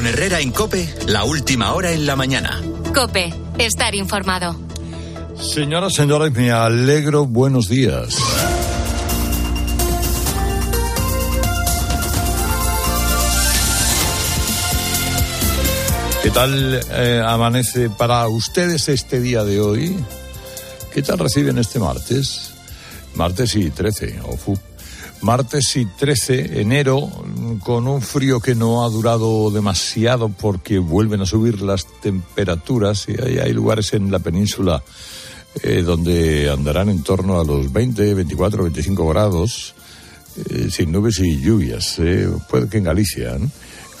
Con Herrera en Cope, la última hora en la mañana. Cope, estar informado. Señoras, señores, me alegro. Buenos días. ¿Qué tal eh, amanece para ustedes este día de hoy? ¿Qué tal reciben este martes? Martes y 13, ofu. Martes y 13 enero, con un frío que no ha durado demasiado porque vuelven a subir las temperaturas y hay, lugares en la península eh, donde andarán en torno a los 20, 24, 25 grados, eh, sin nubes y lluvias. Eh, puede que en Galicia, ¿no?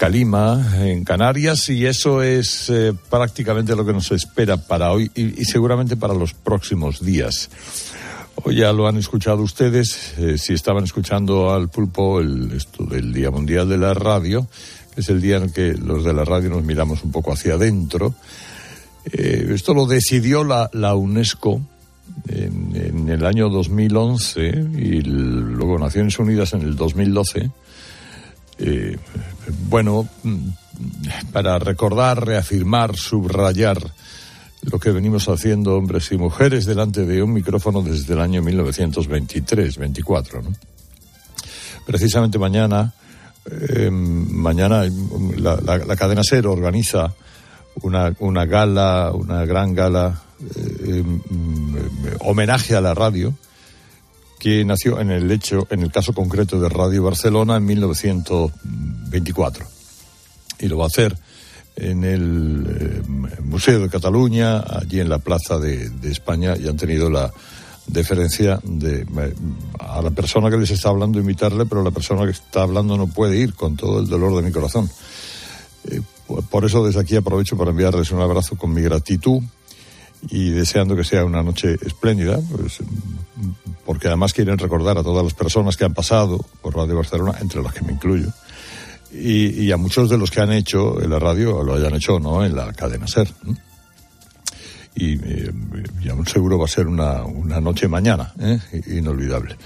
Calima, en Canarias, y eso es eh, prácticamente lo que nos espera para hoy y, seguramente para los próximos días. Ya lo han escuchado ustedes, eh, si estaban escuchando al pulpo el, esto del Día Mundial de la Radio, que es el día en que los de la radio nos miramos un poco hacia adentro. Eh, esto lo decidió la, la UNESCO en, el año 2011 y luego Naciones Unidas en el 2012. Eh, bueno, para recordar, reafirmar, subrayar lo que venimos haciendo hombres y mujeres delante de un micrófono desde el año 1923-24. ¿no? Precisamente mañana, eh, mañana la, la, la, cadena SER organiza una, una gala, una gran gala, eh, eh, homenaje a la radio que nació en el hecho, en el caso concreto de Radio Barcelona en 1924. Y lo va a hacer en el eh, Museo de Cataluña, allí en la Plaza de, España, y han tenido la deferencia de a la persona que les está hablando invitarle, pero la persona que está hablando no puede ir con todo el dolor de mi corazón. Eh, por eso desde aquí aprovecho para enviarles un abrazo con mi gratitud y deseando que sea una noche espléndida, pues, porque además quieren recordar a todas las personas que han pasado por Radio Barcelona, entre las que me incluyo, y, y a muchos de los que han hecho en la radio, lo hayan hecho no en la cadena SER. Y, eh, y, aún seguro va a ser una, una noche mañana, ¿eh? inolvidable.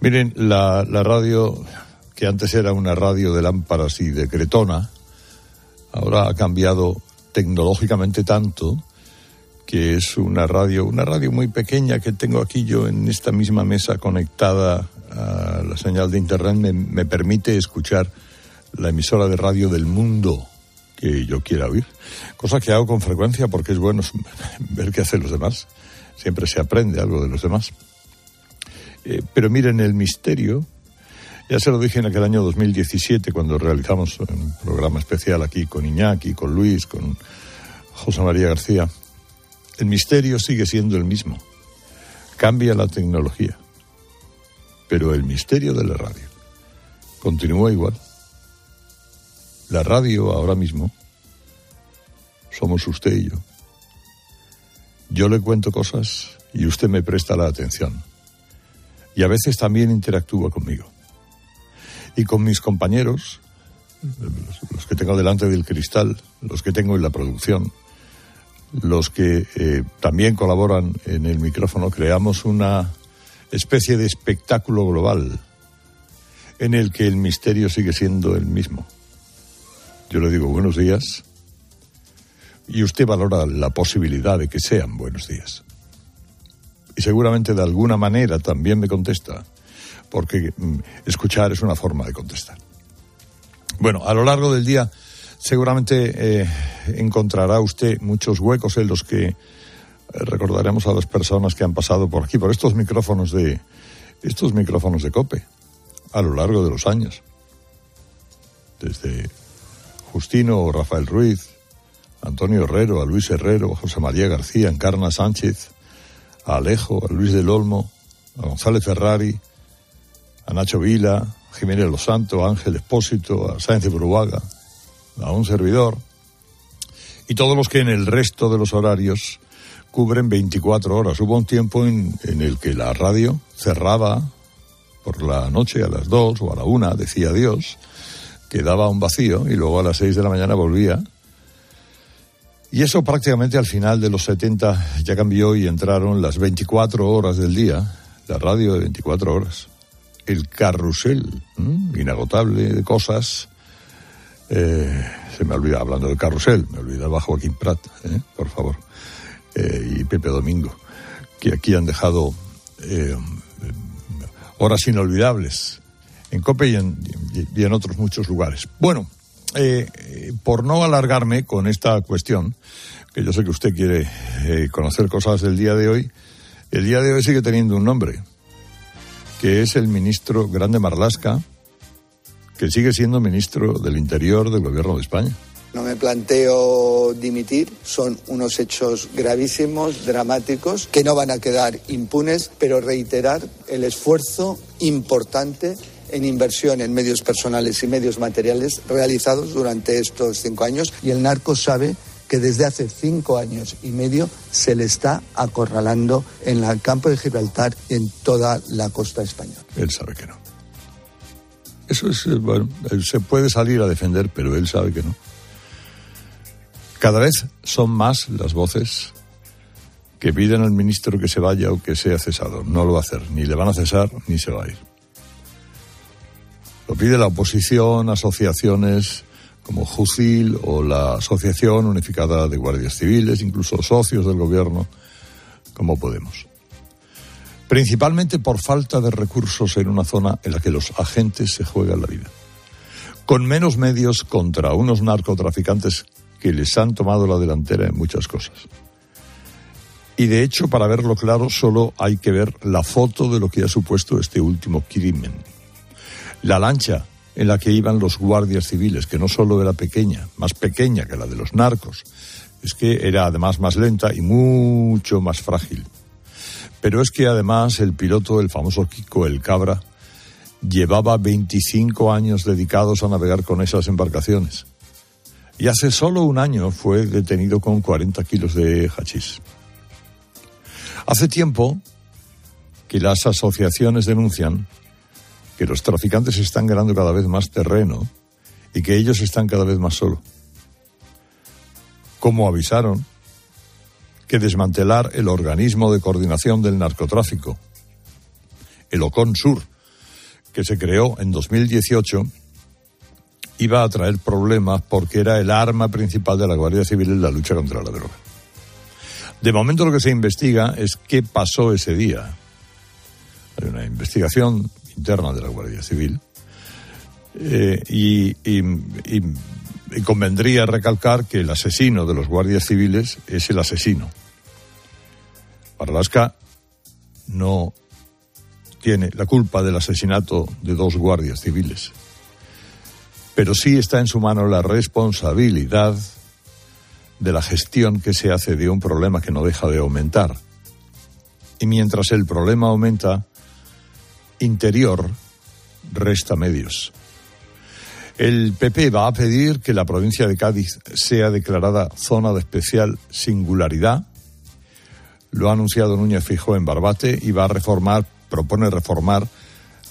Miren, la, la radio, que antes era una radio de lámparas y de cretona, ahora ha cambiado tecnológicamente tanto que es una radio, una radio muy pequeña que tengo aquí yo en esta misma mesa conectada a la señal de internet, me, me permite escuchar la emisora de radio del mundo que yo quiera oír. Cosa que hago con frecuencia porque es bueno ver qué hacen los demás. Siempre se aprende algo de los demás. Eh, pero miren, el misterio, ya se lo dije en aquel año 2017 cuando realizamos un programa especial aquí con Iñaki, con Luis, con José María García. El misterio sigue siendo el mismo. Cambia la tecnología. Pero el misterio de la radio continúa igual. La radio ahora mismo somos usted y yo. Yo le cuento cosas y usted me presta la atención. Y a veces también interactúa conmigo. Y con mis compañeros, los que tengo delante del cristal, los que tengo en la producción, los que eh, también colaboran en el micrófono, creamos una especie de espectáculo global en el que el misterio sigue siendo el mismo. Yo le digo buenos días y usted valora la posibilidad de que sean buenos días. Y seguramente de alguna manera también me contesta, porque mm, escuchar es una forma de contestar. Bueno, a lo largo del día seguramente eh, encontrará usted muchos huecos en los que eh, recordaremos a las personas que han pasado por aquí, por estos micrófonos de estos micrófonos de cope a lo largo de los años. Desde Justino o Rafael Ruiz, Antonio Herrero, a Luis Herrero, a José María García, Encarna Sánchez, a Alejo, a Luis del Olmo, a González Ferrari, a Nacho Vila, a Jiménez Los Santos, a Ángel Espósito, a Sáenz de Bruaga, a un servidor, y todos los que en el resto de los horarios cubren 24 horas. Hubo un tiempo en, en el que la radio cerraba por la noche a las 2 o a la 1, decía Dios, quedaba un vacío y luego a las 6 de la mañana volvía. Y eso prácticamente al final de los 70 ya cambió y entraron las 24 horas del día, la radio de 24 horas, el carrusel ¿eh? inagotable de cosas Eh, se me olvida, hablando de carrusel, me olvidaba Joaquín Prat, ¿eh? por favor, eh, y Pepe Domingo, que aquí han dejado horas inolvidables en Cope y en, y en otros muchos lugares. Bueno, por no alargarme con esta cuestión, que yo sé que usted quiere conocer cosas del día de hoy, el día de hoy sigue teniendo un nombre, que es el ministro Grande Marlasca, que sigue siendo ministro del Interior del Gobierno de España. No me planteo dimitir, son unos hechos gravísimos, dramáticos, que no van a quedar impunes, pero reiterar el esfuerzo importante en inversión en medios personales y medios materiales realizados durante estos cinco años y el narco sabe que desde hace cinco años y medio se le está acorralando en el campo de Gibraltar y en toda la costa española. Él sabe que no. Eso es, eh, bueno, se puede salir a defender, pero él sabe que no. Cada vez son más las voces que piden al ministro que se vaya o que sea cesado. No lo va a hacer, ni le van a cesar ni se va a ir. Lo pide la oposición, asociaciones como JUCIL o la Asociación Unificada de Guardias Civiles, incluso socios del gobierno, como Podemos principalmente por falta de recursos en una zona en la que los agentes se juegan la vida. Con menos medios contra unos narcotraficantes que les han tomado la delantera en muchas cosas. Y de hecho, para verlo claro, solo hay que ver la foto de lo que ha supuesto este último crimen. La lancha en la que iban los guardias civiles, que no solo era pequeña, más pequeña que la de los narcos, es que era además más lenta y mucho más frágil. Pero es que además el piloto, el famoso Kiko El Cabra, llevaba 25 años dedicados a navegar con esas embarcaciones. Y hace solo un año fue detenido con 40 kilos de hachís. Hace tiempo que las asociaciones denuncian que los traficantes están ganando cada vez más terreno y que ellos están cada vez más solos. Como avisaron que desmantelar el organismo de coordinación del narcotráfico, el OCONSUR, que se creó en 2018, iba a traer problemas porque era el arma principal de la Guardia Civil en la lucha contra la droga. De momento lo que se investiga es qué pasó ese día. Hay una investigación interna de la Guardia Civil eh, y convendría recalcar que el asesino de los guardias civiles es el asesino. Alaska no tiene la culpa del asesinato de dos guardias civiles, pero sí está en su mano la responsabilidad de la gestión que se hace de un problema que no deja de aumentar. Y mientras el problema aumenta, interior resta medios. El PP va a pedir que la provincia de Cádiz sea declarada zona de especial singularidad. Lo ha anunciado Núñez Fijo en Barbate y va a reformar, propone reformar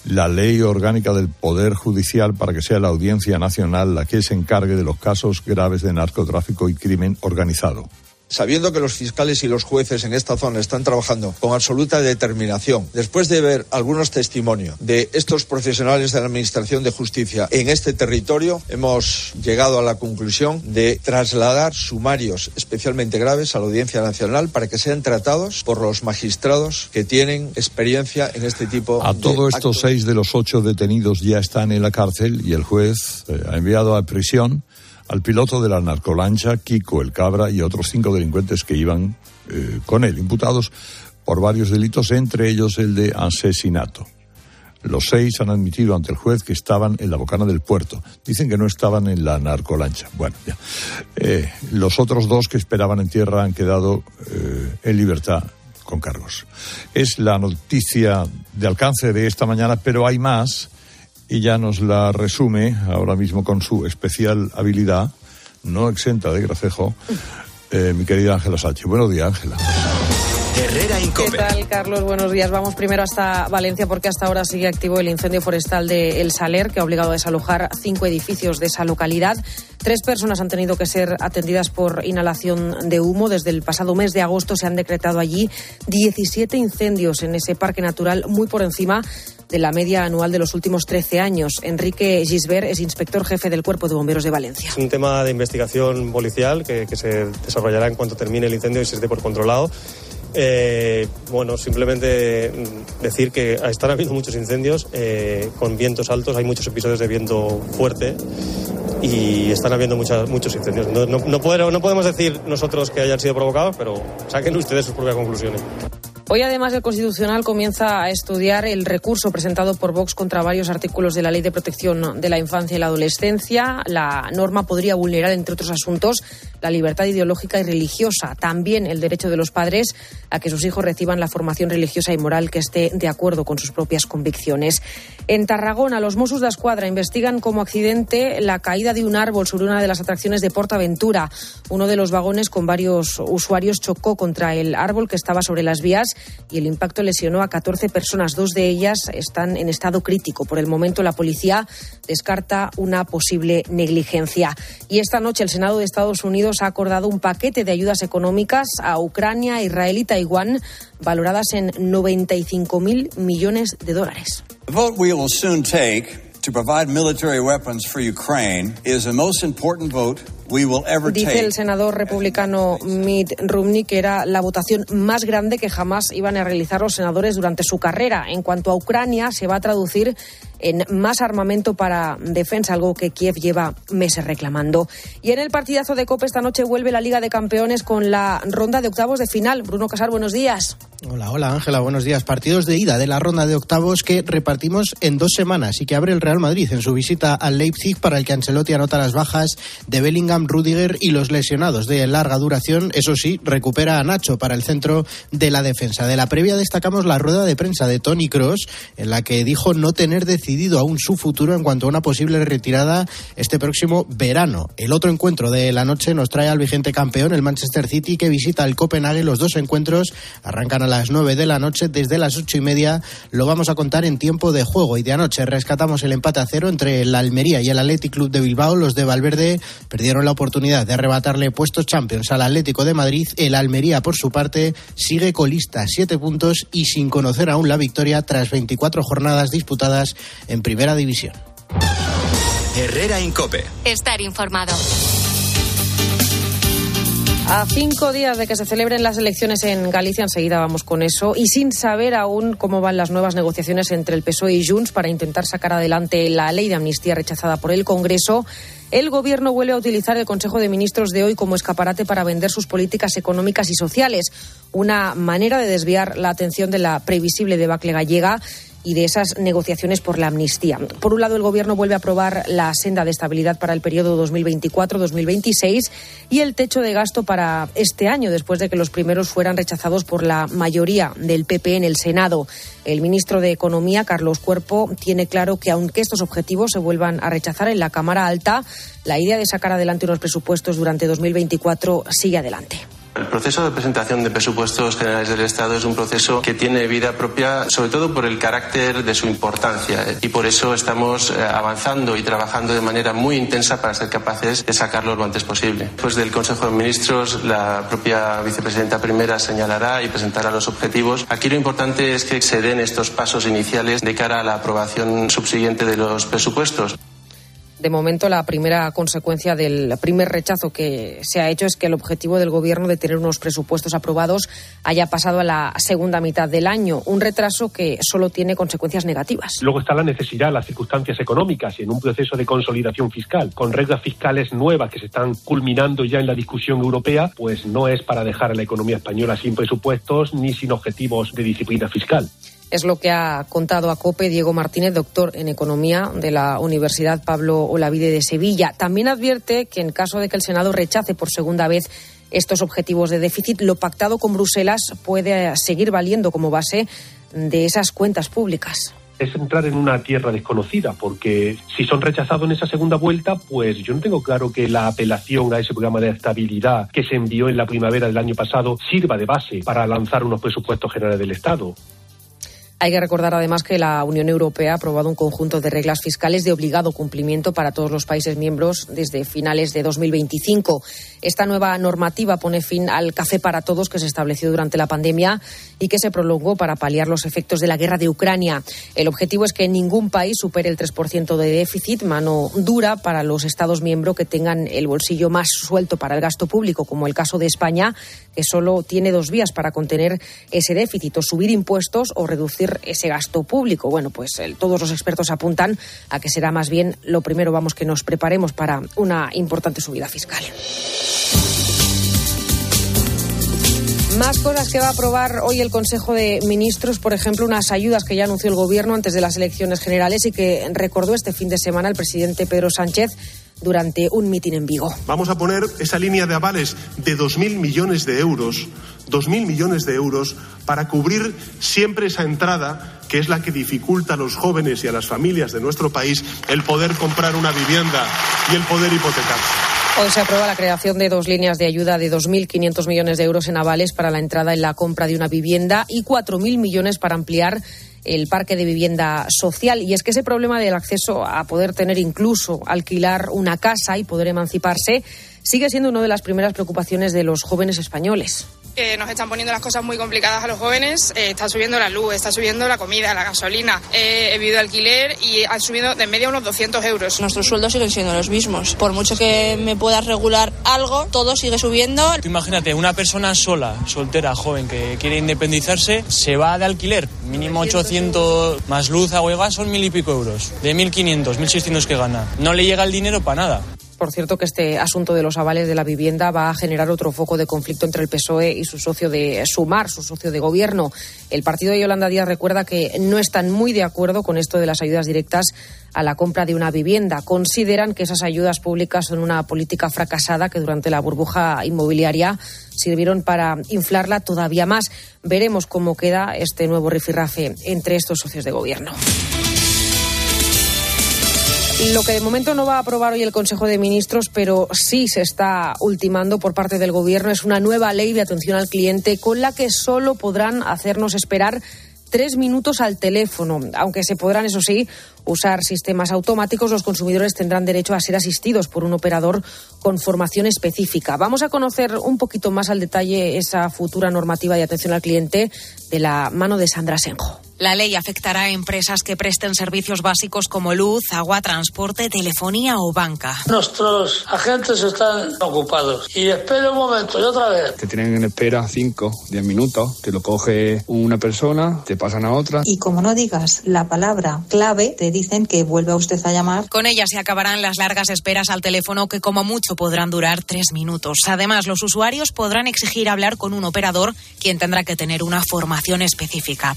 la ley orgánica del Poder Judicial para que sea la Audiencia Nacional la que se encargue de los casos graves de narcotráfico y crimen organizado sabiendo que los fiscales y los jueces en esta zona están trabajando con absoluta determinación, después de ver algunos testimonios de estos profesionales de la Administración de Justicia en este territorio, hemos llegado a la conclusión de trasladar sumarios especialmente graves a la Audiencia Nacional para que sean tratados por los magistrados que tienen experiencia en este tipo a de. A todos estos seis de los ocho detenidos ya están en la cárcel y el juez eh, ha enviado a prisión al piloto de la narcolancha, Kiko el Cabra, y otros cinco delincuentes que iban eh, con él, imputados por varios delitos, entre ellos el de asesinato. Los seis han admitido ante el juez que estaban en la bocana del puerto. Dicen que no estaban en la narcolancha. Bueno, ya. Eh, los otros dos que esperaban en tierra han quedado eh, en libertad con cargos. Es la noticia de alcance de esta mañana, pero hay más y ya nos la resume ahora mismo con su especial habilidad, no exenta de gracejo, eh, mi querida Ángela Sánchez. Buenos días, Ángela. Herrera Incope. ¿Qué tal, Carlos? Buenos días. Vamos primero hasta Valencia porque hasta ahora sigue activo el incendio forestal de El Saler, que ha obligado a desalojar cinco edificios de esa localidad. Tres personas han tenido que ser atendidas por inhalación de humo. Desde el pasado mes de agosto se han decretado allí 17 incendios en ese parque natural, muy por encima de la media anual de los últimos 13 años. Enrique Gisbert es inspector jefe del Cuerpo de Bomberos de Valencia. Es un tema de investigación policial que, que se desarrollará en cuanto termine el incendio y se esté por controlado. Eh, bueno, simplemente decir que están habiendo muchos incendios eh, con vientos altos, hay muchos episodios de viento fuerte y están habiendo muchas, muchos incendios. No, no, no podemos decir nosotros que hayan sido provocados, pero saquen ustedes sus propias conclusiones. Hoy, además, el Constitucional comienza a estudiar el recurso presentado por Vox contra varios artículos de la Ley de Protección de la Infancia y la Adolescencia. La norma podría vulnerar, entre otros asuntos, la libertad ideológica y religiosa. También el derecho de los padres a que sus hijos reciban la formación religiosa y moral que esté de acuerdo con sus propias convicciones. En Tarragona, los Mossos de Escuadra investigan como accidente la caída de un árbol sobre una de las atracciones de Portaventura. Uno de los vagones con varios usuarios chocó contra el árbol que estaba sobre las vías y el impacto lesionó a 14 personas. Dos de ellas están en estado crítico. Por el momento, la policía descarta una posible negligencia. Y esta noche, el Senado de Estados Unidos ha acordado un paquete de ayudas económicas a Ucrania, Israel y Taiwán, valoradas en 95.000 millones de dólares. The vote we will soon take to provide military weapons for Ukraine is the most important vote we will ever Dice el senador republicano Mitt Romney que era la votación más grande que jamás iban a realizar los senadores durante su carrera. En cuanto a Ucrania, se va a traducir en más armamento para defensa, algo que Kiev lleva meses reclamando. Y en el partidazo de Copa esta noche vuelve la Liga de Campeones con la ronda de octavos de final. Bruno Casar, buenos días. Hola, hola Ángela, buenos días. Partidos de ida de la ronda de octavos que repartimos en dos semanas y que abre el Real Madrid en su visita al Leipzig para el que Ancelotti anota las bajas de Bellingham, Rudiger y los lesionados de larga duración. Eso sí, recupera a Nacho para el centro de la defensa. De la previa destacamos la rueda de prensa de Tony Cross en la que dijo no tener decidido aún su futuro en cuanto a una posible retirada este próximo verano. El otro encuentro de la noche nos trae al vigente campeón, el Manchester City, que visita el Copenhague. Los dos encuentros arrancan a las 9 de la noche. Desde las ocho y media lo vamos a contar en tiempo de juego. Y de anoche rescatamos el empate a cero entre el Almería y el Athletic Club de Bilbao. Los de Valverde perdieron la oportunidad de arrebatarle puestos Champions al Atlético de Madrid. El Almería, por su parte, sigue colista, siete puntos y sin conocer aún la victoria tras 24 jornadas disputadas en Primera División. Herrera Incope. Estar informado. A cinco días de que se celebren las elecciones en Galicia, enseguida vamos con eso, y sin saber aún cómo van las nuevas negociaciones entre el PSOE y Junts para intentar sacar adelante la ley de amnistía rechazada por el Congreso, el Gobierno vuelve a utilizar el Consejo de Ministros de hoy como escaparate para vender sus políticas económicas y sociales, una manera de desviar la atención de la previsible debacle gallega y de esas negociaciones por la amnistía. Por un lado, el Gobierno vuelve a aprobar la senda de estabilidad para el periodo 2024-2026 y el techo de gasto para este año, después de que los primeros fueran rechazados por la mayoría del PP en el Senado. El ministro de Economía, Carlos Cuerpo, tiene claro que aunque estos objetivos se vuelvan a rechazar en la Cámara Alta, la idea de sacar adelante unos presupuestos durante 2024 sigue adelante. El proceso de presentación de presupuestos generales del Estado es un proceso que tiene vida propia, sobre todo por el carácter de su importancia. Y por eso estamos eh, avanzando y trabajando de manera muy intensa para ser capaces de sacarlo lo antes posible. Después del Consejo de Ministros, la propia vicepresidenta primera señalará y presentará los objetivos. Aquí lo importante es que se den estos pasos iniciales de cara a la aprobación subsiguiente de los presupuestos. De momento, la primera consecuencia del primer rechazo que se ha hecho es que el objetivo del Gobierno de tener unos presupuestos aprobados haya pasado a la segunda mitad del año, un retraso que solo tiene consecuencias negativas. Luego está la necesidad, las circunstancias económicas y en un proceso de consolidación fiscal, con reglas fiscales nuevas que se están culminando ya en la discusión europea, pues no es para dejar a la economía española sin presupuestos ni sin objetivos de disciplina fiscal. Es lo que ha contado a COPE Diego Martínez, doctor en Economía de la Universidad Pablo Olavide de Sevilla. También advierte que en caso de que el Senado rechace por segunda vez estos objetivos de déficit, lo pactado con Bruselas puede seguir valiendo como base de esas cuentas públicas. es entrar en una tierra desconocida, porque si son rechazados en esa segunda vuelta, pues yo no tengo claro que la apelación a ese programa de estabilidad que se envió en la primavera del año pasado sirva de base para lanzar unos presupuestos generales del Estado. Hay que recordar además que la Unión Europea ha aprobado un conjunto de reglas fiscales de obligado cumplimiento para todos los países miembros desde finales de 2025. Esta nueva normativa pone fin al café para todos que se estableció durante la pandemia y que se prolongó para paliar los efectos de la guerra de Ucrania. El objetivo es que ningún país supere el 3% de déficit, mano dura para los Estados miembros que tengan el bolsillo más suelto para el gasto público, como el caso de España, que solo tiene dos vías para contener ese déficit, subir impuestos o reducir ese gasto público. Bueno, pues todos los expertos apuntan a que será más bien lo primero, vamos, que nos preparemos para una importante subida fiscal. Más cosas que va a aprobar hoy el Consejo de Ministros, por ejemplo, unas ayudas que ya anunció el Gobierno antes de las elecciones generales y que recordó este fin de semana el presidente Pedro Sánchez durante un mitin en Vigo. Vamos a poner esa línea de avales de 2.000 millones de euros, 2.000 millones de euros para cubrir siempre esa entrada que es la que dificulta a los jóvenes y a las familias de nuestro país el poder comprar una vivienda y el poder hipotecarse. Hoy se aprueba la creación de dos líneas de ayuda de 2.500 millones de euros en avales para la entrada en la compra de una vivienda y 4.000 millones para ampliar el parque de vivienda social. Y es que ese problema del acceso a poder tener incluso alquilar una casa y poder emanciparse sigue siendo una de las primeras preocupaciones de los jóvenes españoles nos están poniendo las cosas muy complicadas a los jóvenes. Eh, está subiendo la luz, está subiendo la comida, la gasolina. Eh, he vivido alquiler y han subido de media unos 200 euros. Nuestros sueldos siguen siendo los mismos. Por mucho que me puedas regular algo, todo sigue subiendo. imagínate, una persona sola, soltera, joven, que quiere independizarse, se va de alquiler. Mínimo 800 más luz, agua y gas son mil y pico euros. De 1.500, 1.600 que gana. No le llega el dinero para nada. Por cierto, que este asunto de los avales de la vivienda va a generar otro foco de conflicto entre el PSOE y su socio de Sumar, su socio de gobierno. El partido de Yolanda Díaz recuerda que no están muy de acuerdo con esto de las ayudas directas a la compra de una vivienda. Consideran que esas ayudas públicas son una política fracasada que durante la burbuja inmobiliaria sirvieron para inflarla todavía más. Veremos cómo queda este nuevo rifirrafe entre estos socios de gobierno. Lo que de momento no va a aprobar hoy el Consejo de Ministros, pero sí se está ultimando por parte del Gobierno, es una nueva ley de atención al cliente con la que solo podrán hacernos esperar tres minutos al teléfono. Aunque se podrán, eso sí, usar sistemas automáticos, los consumidores tendrán derecho a ser asistidos por un operador con formación específica. Vamos a conocer un poquito más al detalle esa futura normativa de atención al cliente de la mano de Sandra Senjo. La ley afectará a empresas que presten servicios básicos como luz, agua, transporte, telefonía o banca. Nuestros agentes están ocupados. Y espera un momento, y otra vez. Te tienen en espera 5, 10 minutos. Te lo coge una persona, te pasan a otra. Y como no digas la palabra clave, te dicen que vuelva usted a llamar. Con ella se acabarán las largas esperas al teléfono que como mucho podrán durar tres minutos. Además, los usuarios podrán exigir hablar con un operador, quien tendrá que tener una formación específica.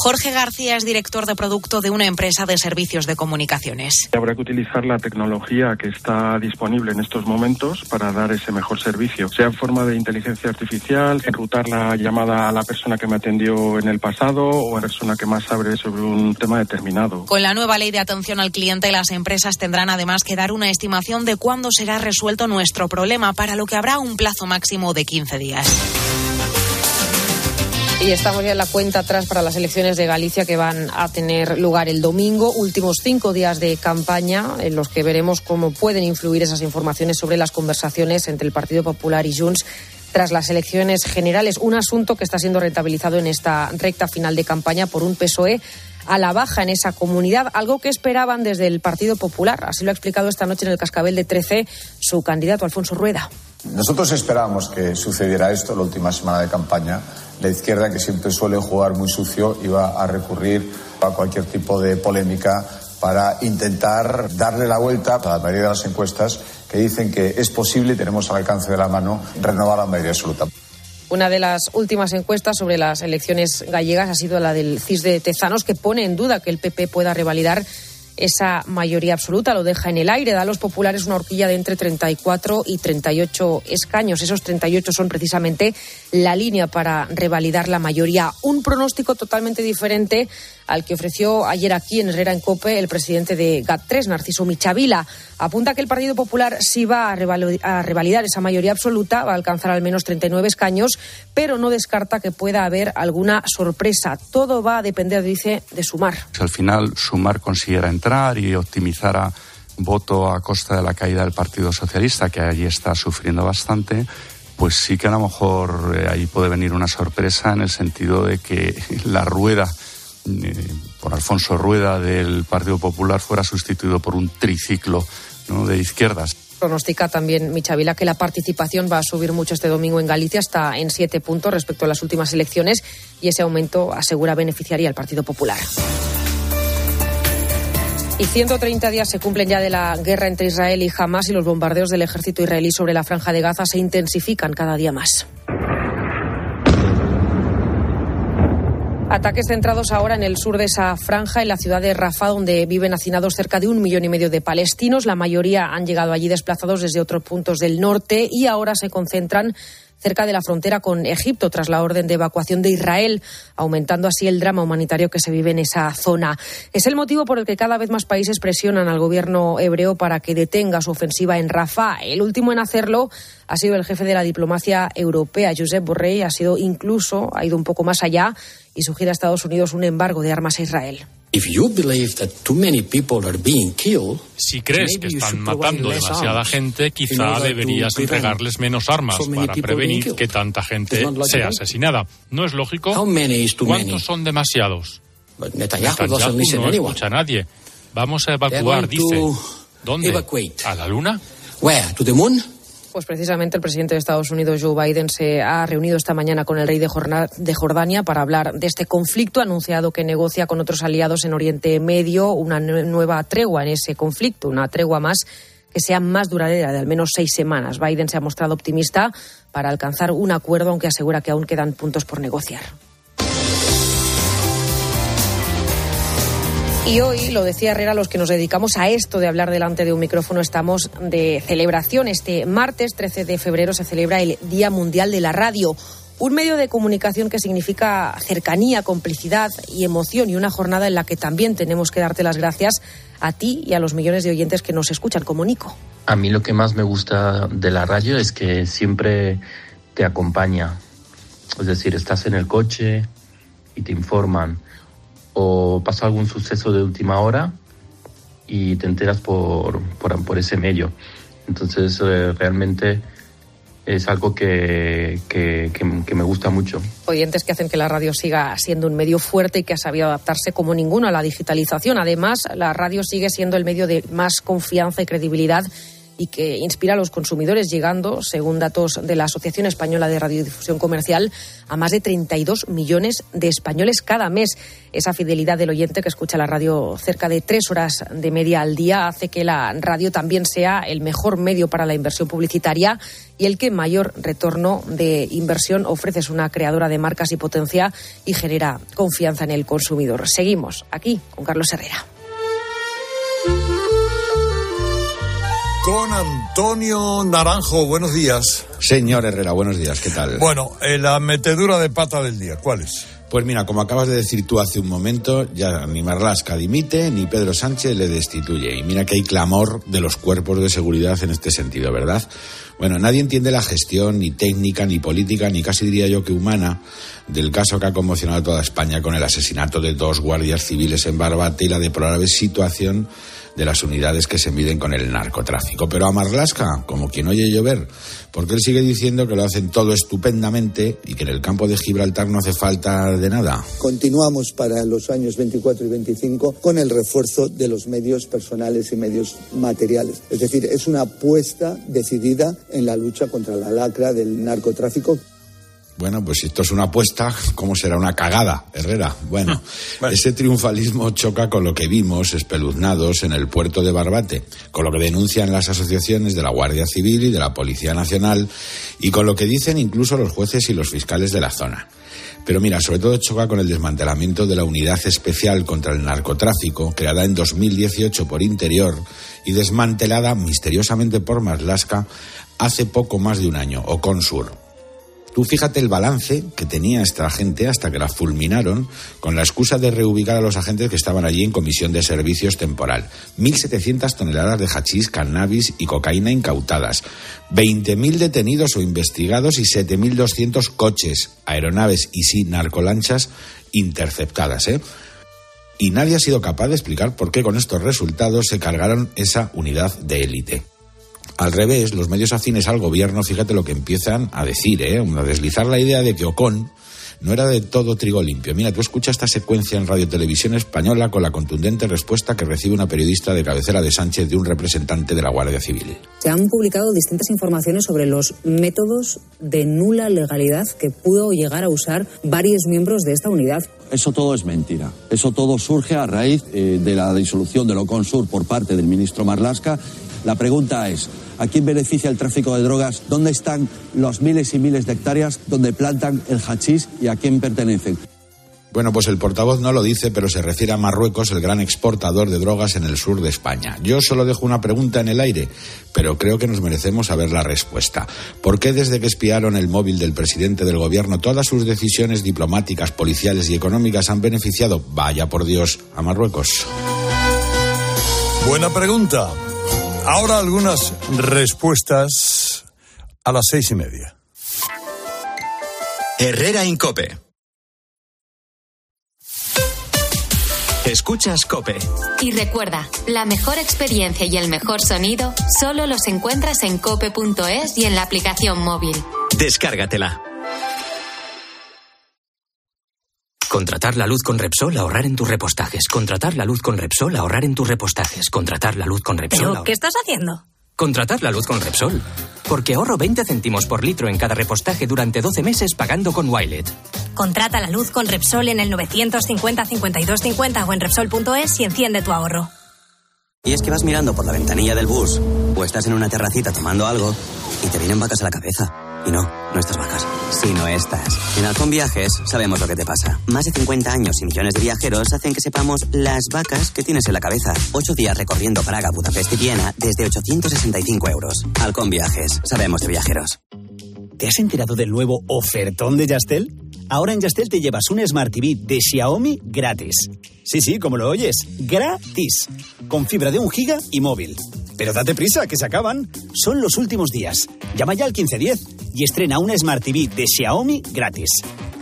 Jorge García es director de producto de una empresa de servicios de comunicaciones. Habrá que utilizar la tecnología que está disponible en estos momentos para dar ese mejor servicio, sea en forma de inteligencia artificial, enrutar la llamada a la persona que me atendió en el pasado o a la persona que más sabe sobre un tema determinado. Con la nueva ley de atención al cliente, las empresas tendrán además que dar una estimación de cuándo será resuelto nuestro problema, para lo que habrá un plazo máximo de 15 días. Y estamos ya en la cuenta atrás para las elecciones de Galicia que van a tener lugar el domingo. Últimos cinco días de campaña en los que veremos cómo pueden influir esas informaciones sobre las conversaciones entre el Partido Popular y Junts tras las elecciones generales. Un asunto que está siendo rentabilizado en esta recta final de campaña por un PSOE a la baja en esa comunidad, algo que esperaban desde el Partido Popular. Así lo ha explicado esta noche en el Cascabel de 13 su candidato Alfonso Rueda. Nosotros esperábamos que sucediera esto la última semana de campaña la izquierda, que siempre suele jugar muy sucio, iba a recurrir a cualquier tipo de polémica para intentar darle la vuelta a la mayoría de las encuestas que dicen que es posible y tenemos al alcance de la mano renovar la mayoría absoluta. Una de las últimas encuestas sobre las elecciones gallegas ha sido la del CIS de Tezanos, que pone en duda que el PP pueda revalidar esa mayoría absoluta, lo deja en el aire, da a los populares una horquilla de entre 34 y 38 escaños. Esos 38 son precisamente la línea para revalidar la mayoría. Un pronóstico totalmente diferente al que ofreció ayer aquí en Herrera en Cope el presidente de GAT3, Narciso Michavila. Apunta que el Partido Popular sí va a revalidar esa mayoría absoluta, va a alcanzar al menos 39 escaños, pero no descarta que pueda haber alguna sorpresa. Todo va a depender, dice, de Sumar. Si al final Sumar consiguiera entrar y optimizara voto a costa de la caída del Partido Socialista, que allí está sufriendo bastante, pues sí que a lo mejor eh, ahí puede venir una sorpresa en el sentido de que la rueda eh, por Alfonso Rueda del Partido Popular fuera sustituido por un triciclo de izquierdas. Pronostica también Michavila que la participación va a subir mucho este domingo en Galicia, hasta en siete puntos respecto a las últimas elecciones, y ese aumento asegura beneficiaría al Partido Popular. Y 130 días se cumplen ya de la guerra entre Israel y Hamas y los bombardeos del ejército israelí sobre la franja de Gaza se intensifican cada día más. Ataques centrados ahora en el sur de esa franja, en la ciudad de Rafah, donde viven hacinados cerca de un millón y medio de palestinos. La mayoría han llegado allí desplazados desde otros puntos del norte y ahora se concentran cerca de la frontera con Egipto tras la orden de evacuación de Israel, aumentando así el drama humanitario que se vive en esa zona. Es el motivo por el que cada vez más países presionan al gobierno hebreo para que detenga su ofensiva en Rafah. El último en hacerlo ha sido el jefe de la diplomacia europea, Josep Borrell, ha sido incluso, ha ido un poco más allá y sugiere a Estados Unidos un embargo de armas a Israel. Si crees que están matando demasiada gente, quizá deberías entregarles menos armas para prevenir que tanta gente sea asesinada. ¿No es lógico? ¿Cuántos son demasiados? Netanyahu no escucha a nadie. Vamos a evacuar, dice. ¿Dónde? ¿A la luna? Pues precisamente el presidente de Estados Unidos, Joe Biden, se ha reunido esta mañana con el rey de Jordania para hablar de este conflicto. Ha anunciado que negocia con otros aliados en Oriente Medio una nueva tregua en ese conflicto, una tregua más que sea más duradera, de al menos seis semanas. Biden se ha mostrado optimista para alcanzar un acuerdo, aunque asegura que aún quedan puntos por negociar. Y hoy, lo decía Herrera, los que nos dedicamos a esto de hablar delante de un micrófono estamos de celebración. Este martes 13 de febrero se celebra el Día Mundial de la Radio. Un medio de comunicación que significa cercanía, complicidad y emoción y una jornada en la que también tenemos que darte las gracias a ti y a los millones de oyentes que nos escuchan como Nico. A mí lo que más me gusta de la radio es que siempre te acompaña. Es decir, estás en el coche y te informan o pasa algún suceso de última hora y te enteras por, por, ese medio. Entonces, eh, realmente es algo que, que, me gusta mucho. Oyentes que hacen que la radio siga siendo un medio fuerte y que ha sabido adaptarse como ninguno a la digitalización. Además, la radio sigue siendo el medio de más confianza y credibilidad y que inspira a los consumidores, llegando, según datos de la Asociación Española de Radiodifusión Comercial, a más de 32 millones de españoles cada mes. Esa fidelidad del oyente que escucha la radio cerca de tres horas de media al día hace que la radio también sea el mejor medio para la inversión publicitaria y el que mayor retorno de inversión ofrece. Es una creadora de marcas y potencia y genera confianza en el consumidor. Seguimos aquí con Carlos Herrera. Con Antonio Naranjo. Buenos días. Señor Herrera, buenos días. ¿Qué tal? Bueno, eh, la metedura de pata del día, ¿cuál es? Pues mira, como acabas de decir tú hace un momento, ya ni Marlasca dimite ni Pedro Sánchez le destituye. Y mira que hay clamor de los cuerpos de seguridad en este sentido, ¿verdad? Bueno, nadie entiende la gestión, ni técnica, ni política, ni casi diría yo que humana, del caso que ha conmocionado a toda España con el asesinato de dos guardias civiles en Barbate y la deplorable situación de las unidades que se miden con el narcotráfico. Pero a Marlasca, como quien oye llover, porque él sigue diciendo que lo hacen todo estupendamente y que en el campo de Gibraltar no hace falta de nada. Continuamos para los años 24 y 25 con el refuerzo de los medios personales y medios materiales. Es decir, es una apuesta decidida en la lucha contra la lacra del narcotráfico. Bueno, pues si esto es una apuesta, ¿cómo será una cagada, Herrera? Bueno, ese triunfalismo choca con lo que vimos espeluznados en el puerto de Barbate, con lo que denuncian las asociaciones de la Guardia Civil y de la Policía Nacional y con lo que dicen incluso los jueces y los fiscales de la zona. Pero mira, sobre todo choca con el desmantelamiento de la Unidad Especial contra el Narcotráfico, creada en 2018 por Interior y desmantelada misteriosamente por Marlaska hace poco más de un año, o Consur. Tú fíjate el balance que tenía esta gente hasta que la fulminaron con la excusa de reubicar a los agentes que estaban allí en comisión de servicios temporal. 1.700 toneladas de hachís, cannabis y cocaína incautadas. 20.000 detenidos o investigados y 7.200 coches, aeronaves y sí narcolanchas interceptadas. ¿eh? Y nadie ha sido capaz de explicar por qué con estos resultados se cargaron esa unidad de élite. Al revés, los medios afines al gobierno, fíjate lo que empiezan a decir, ¿eh? a deslizar la idea de que Ocon no era de todo trigo limpio. Mira, tú escucha esta secuencia en Radio Televisión Española con la contundente respuesta que recibe una periodista de cabecera de Sánchez de un representante de la Guardia Civil. Se han publicado distintas informaciones sobre los métodos de nula legalidad que pudo llegar a usar varios miembros de esta unidad. Eso todo es mentira. Eso todo surge a raíz eh, de la disolución del Oconsur por parte del ministro Marlasca. La pregunta es, ¿A quién beneficia el tráfico de drogas? ¿Dónde están los miles y miles de hectáreas donde plantan el hachís y a quién pertenecen? Bueno, pues el portavoz no lo dice, pero se refiere a Marruecos, el gran exportador de drogas en el sur de España. Yo solo dejo una pregunta en el aire, pero creo que nos merecemos saber la respuesta. ¿Por qué desde que espiaron el móvil del presidente del gobierno todas sus decisiones diplomáticas, policiales y económicas han beneficiado, vaya por Dios, a Marruecos? Buena pregunta. Ahora algunas respuestas a las seis y media. Herrera Incope. Escuchas Cope. Y recuerda, la mejor experiencia y el mejor sonido solo los encuentras en cope.es y en la aplicación móvil. Descárgatela. Contratar la luz con Repsol, ahorrar en tus repostajes. Contratar la luz con Repsol, ahorrar en tus repostajes. Contratar la luz con Repsol. ¿Pero qué estás haciendo? Contratar la luz con Repsol. Porque ahorro 20 céntimos por litro en cada repostaje durante 12 meses pagando con Wilet. Contrata la luz con Repsol en el 950 5250 o en Repsol.es y enciende tu ahorro. Y es que vas mirando por la ventanilla del bus o estás en una terracita tomando algo y te vienen vacas a la cabeza. Y no, estas vacas, sino estas. En Halcón Viajes sabemos lo que te pasa. Más de 50 años y millones de viajeros hacen que sepamos las vacas que tienes en la cabeza. Ocho días recorriendo Praga, Budapest y Viena desde 865 euros. Halcón Viajes, sabemos de viajeros. ¿Te has enterado del nuevo ofertón de Yastel? Ahora en Yastel te llevas un Smart TV de Xiaomi gratis. Sí, sí, como lo oyes, gratis. Con fibra de un giga y móvil. Pero date prisa, que se acaban. Son los últimos días. Llama ya al 1510 y estrena una Smart TV de Xiaomi gratis.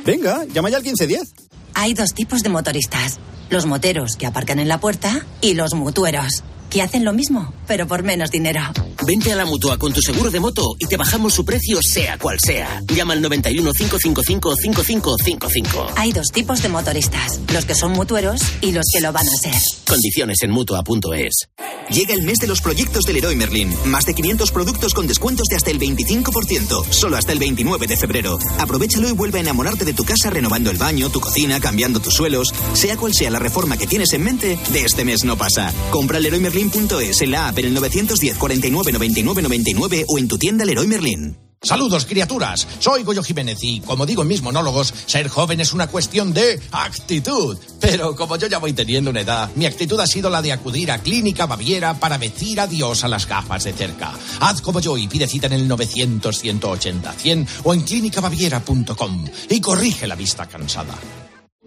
Venga, llama ya al 1510. Hay dos tipos de motoristas. Los moteros que aparcan en la puerta y los mutueros que hacen lo mismo, pero por menos dinero. Vente a la mutua con tu seguro de moto y te bajamos su precio, sea cual sea. Llama al 91 555 5555. Hay dos tipos de motoristas: los que son mutueros y los que lo van a ser. Condiciones en mutua.es. Llega el mes de los proyectos del Leroy Merlin. Más de 500 productos con descuentos de hasta el 25%. Solo hasta el 29 de febrero. Aprovechalo y vuelve a enamorarte de tu casa renovando el baño, tu cocina, cambiando tus suelos. Sea cual sea la reforma que tienes en mente, de este mes no pasa. Compra Leroy En la app en el 910 49 99 99 o en tu tienda Leroy Merlin. Saludos, criaturas. Soy Goyo Jiménez y, como digo en mis monólogos, ser joven es una cuestión de actitud. Pero como yo ya voy teniendo una edad, mi actitud ha sido la de acudir a Clínica Baviera para decir adiós a las gafas de cerca. Haz como yo y pide cita en el 900-180-100 o en clínicabaviera.com y corrige la vista cansada.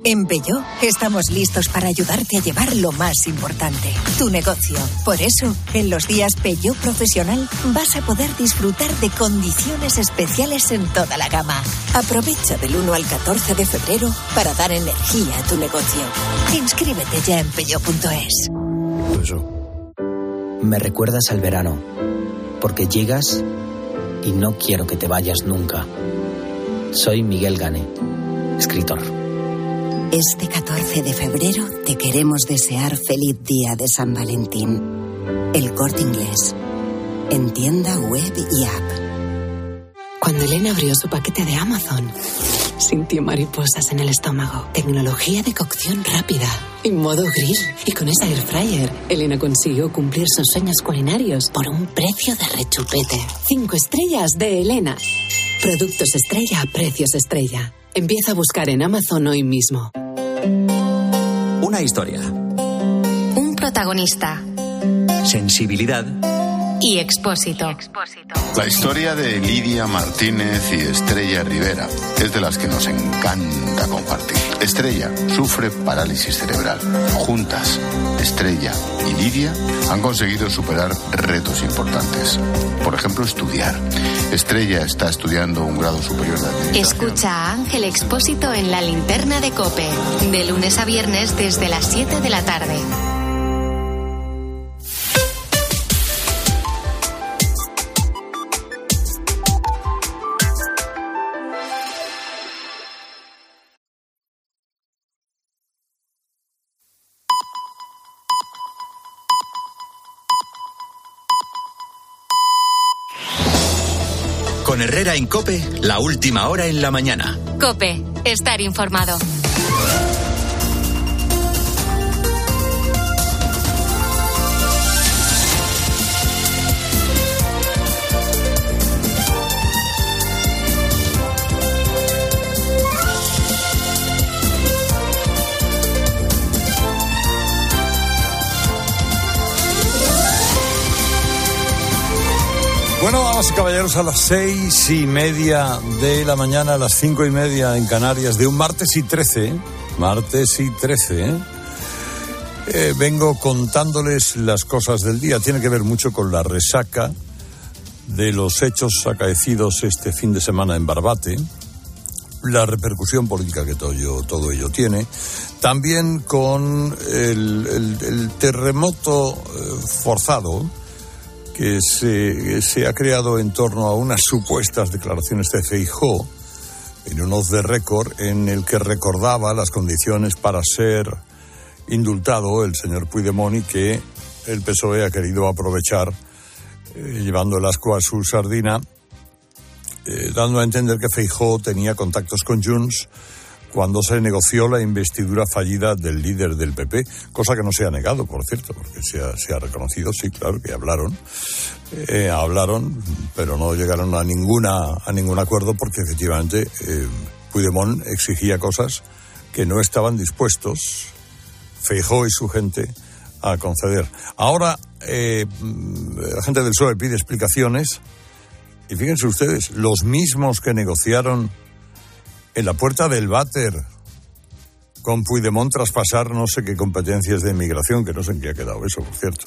En Peugeot estamos listos para ayudarte a llevar lo más importante, tu negocio. Por eso, en los días Peugeot Profesional vas a poder disfrutar de condiciones especiales en toda la gama. Aprovecha del 1 al 14 de febrero para dar energía a tu negocio. Inscríbete ya en peugeot.es. Me recuerdas al verano, porque llegas y no quiero que te vayas nunca. Soy Miguel Gane, escritor. Este 14 de febrero te queremos desear feliz día de San Valentín. El corte inglés. En tienda web y app. Cuando Elena abrió su paquete de Amazon, sintió mariposas en el estómago. Tecnología de cocción rápida. En modo grill. Y con esa air fryer, Elena consiguió cumplir sus sueños culinarios por un precio de rechupete. Cinco estrellas de Elena. Productos estrella a precios estrella. Empieza a buscar en Amazon hoy mismo. Una historia. Un protagonista. Sensibilidad. y Expósito. La historia de Lidia Martínez y Estrella Rivera es de las que nos encanta compartir. Estrella sufre parálisis cerebral. Juntas, Estrella y Lidia han conseguido superar retos importantes. Por ejemplo, estudiar. Estrella está estudiando un grado superior de. Escucha a Ángel Expósito en la linterna de Cope, de lunes a viernes desde las 7 de la tarde. Con Herrera en Cope, la última hora en la mañana. Cope, estar informado. Caballeros, a las seis y media de la mañana, a las cinco y media en Canarias, de un martes y trece, martes y trece, eh, vengo contándoles las cosas del día. Tiene que ver mucho con la resaca de los hechos acaecidos este fin de semana en Barbate, la repercusión política que todo ello, todo ello tiene, también con el terremoto eh, forzado que se, ha creado en torno a unas supuestas declaraciones de Feijó en un off the record en el que recordaba las condiciones para ser indultado el señor Puigdemont y que el PSOE ha querido aprovechar eh, llevando el asco a su sardina eh, dando a entender que Feijó tenía contactos con Junts cuando se negoció la investidura fallida del líder del PP, cosa que no se ha negado, por cierto, porque se ha, reconocido, sí, claro, que hablaron, eh, hablaron, pero no llegaron a ninguna a ningún acuerdo porque efectivamente eh, Puigdemont exigía cosas que no estaban dispuestos Feijó y su gente a conceder. Ahora eh, la gente del PSOE pide explicaciones y fíjense ustedes, los mismos que negociaron en la puerta del váter con Puigdemont traspasar no sé qué competencias de inmigración, que no sé en qué ha quedado eso, por cierto,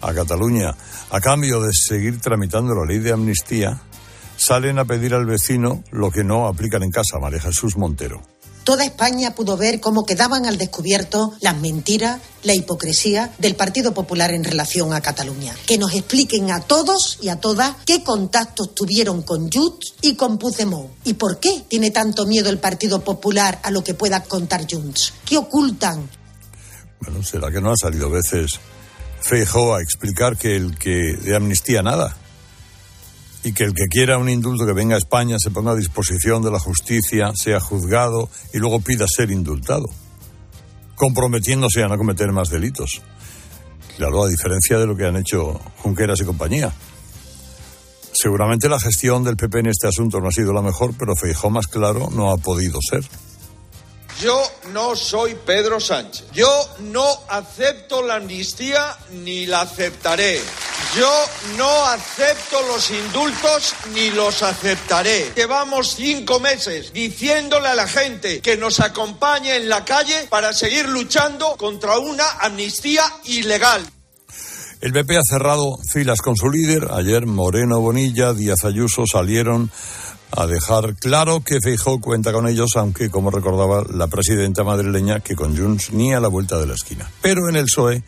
a Cataluña, a cambio de seguir tramitando la ley de amnistía, salen a pedir al vecino lo que no aplican en casa, María Jesús Montero. Toda España pudo ver cómo quedaban al descubierto las mentiras, la hipocresía del Partido Popular en relación a Cataluña. Que nos expliquen a todos y a todas qué contactos tuvieron con Junts y con Puigdemont. ¿Y por qué tiene tanto miedo el Partido Popular a lo que pueda contar Junts? ¿Qué ocultan? Bueno, ¿será que no ha salido veces Feijó a explicar que el que de amnistía nada? Y que el que quiera un indulto que venga a España se ponga a disposición de la justicia, sea juzgado y luego pida ser indultado, comprometiéndose a no cometer más delitos. Claro, a diferencia de lo que han hecho Junqueras y compañía. Seguramente la gestión del PP en este asunto no ha sido la mejor, pero Feijó más claro no ha podido ser. Yo no soy Pedro Sánchez. Yo no acepto la amnistía ni la aceptaré. Yo no acepto los indultos ni los aceptaré. Llevamos cinco meses diciéndole a la gente que nos acompañe en la calle para seguir luchando contra una amnistía ilegal. El PP ha cerrado filas con su líder. Ayer Moreno Bonilla, Díaz Ayuso salieron a dejar claro que Feijó cuenta con ellos, aunque, como recordaba la presidenta madrileña, que con Junts ni a la vuelta de la esquina. Pero en el PSOE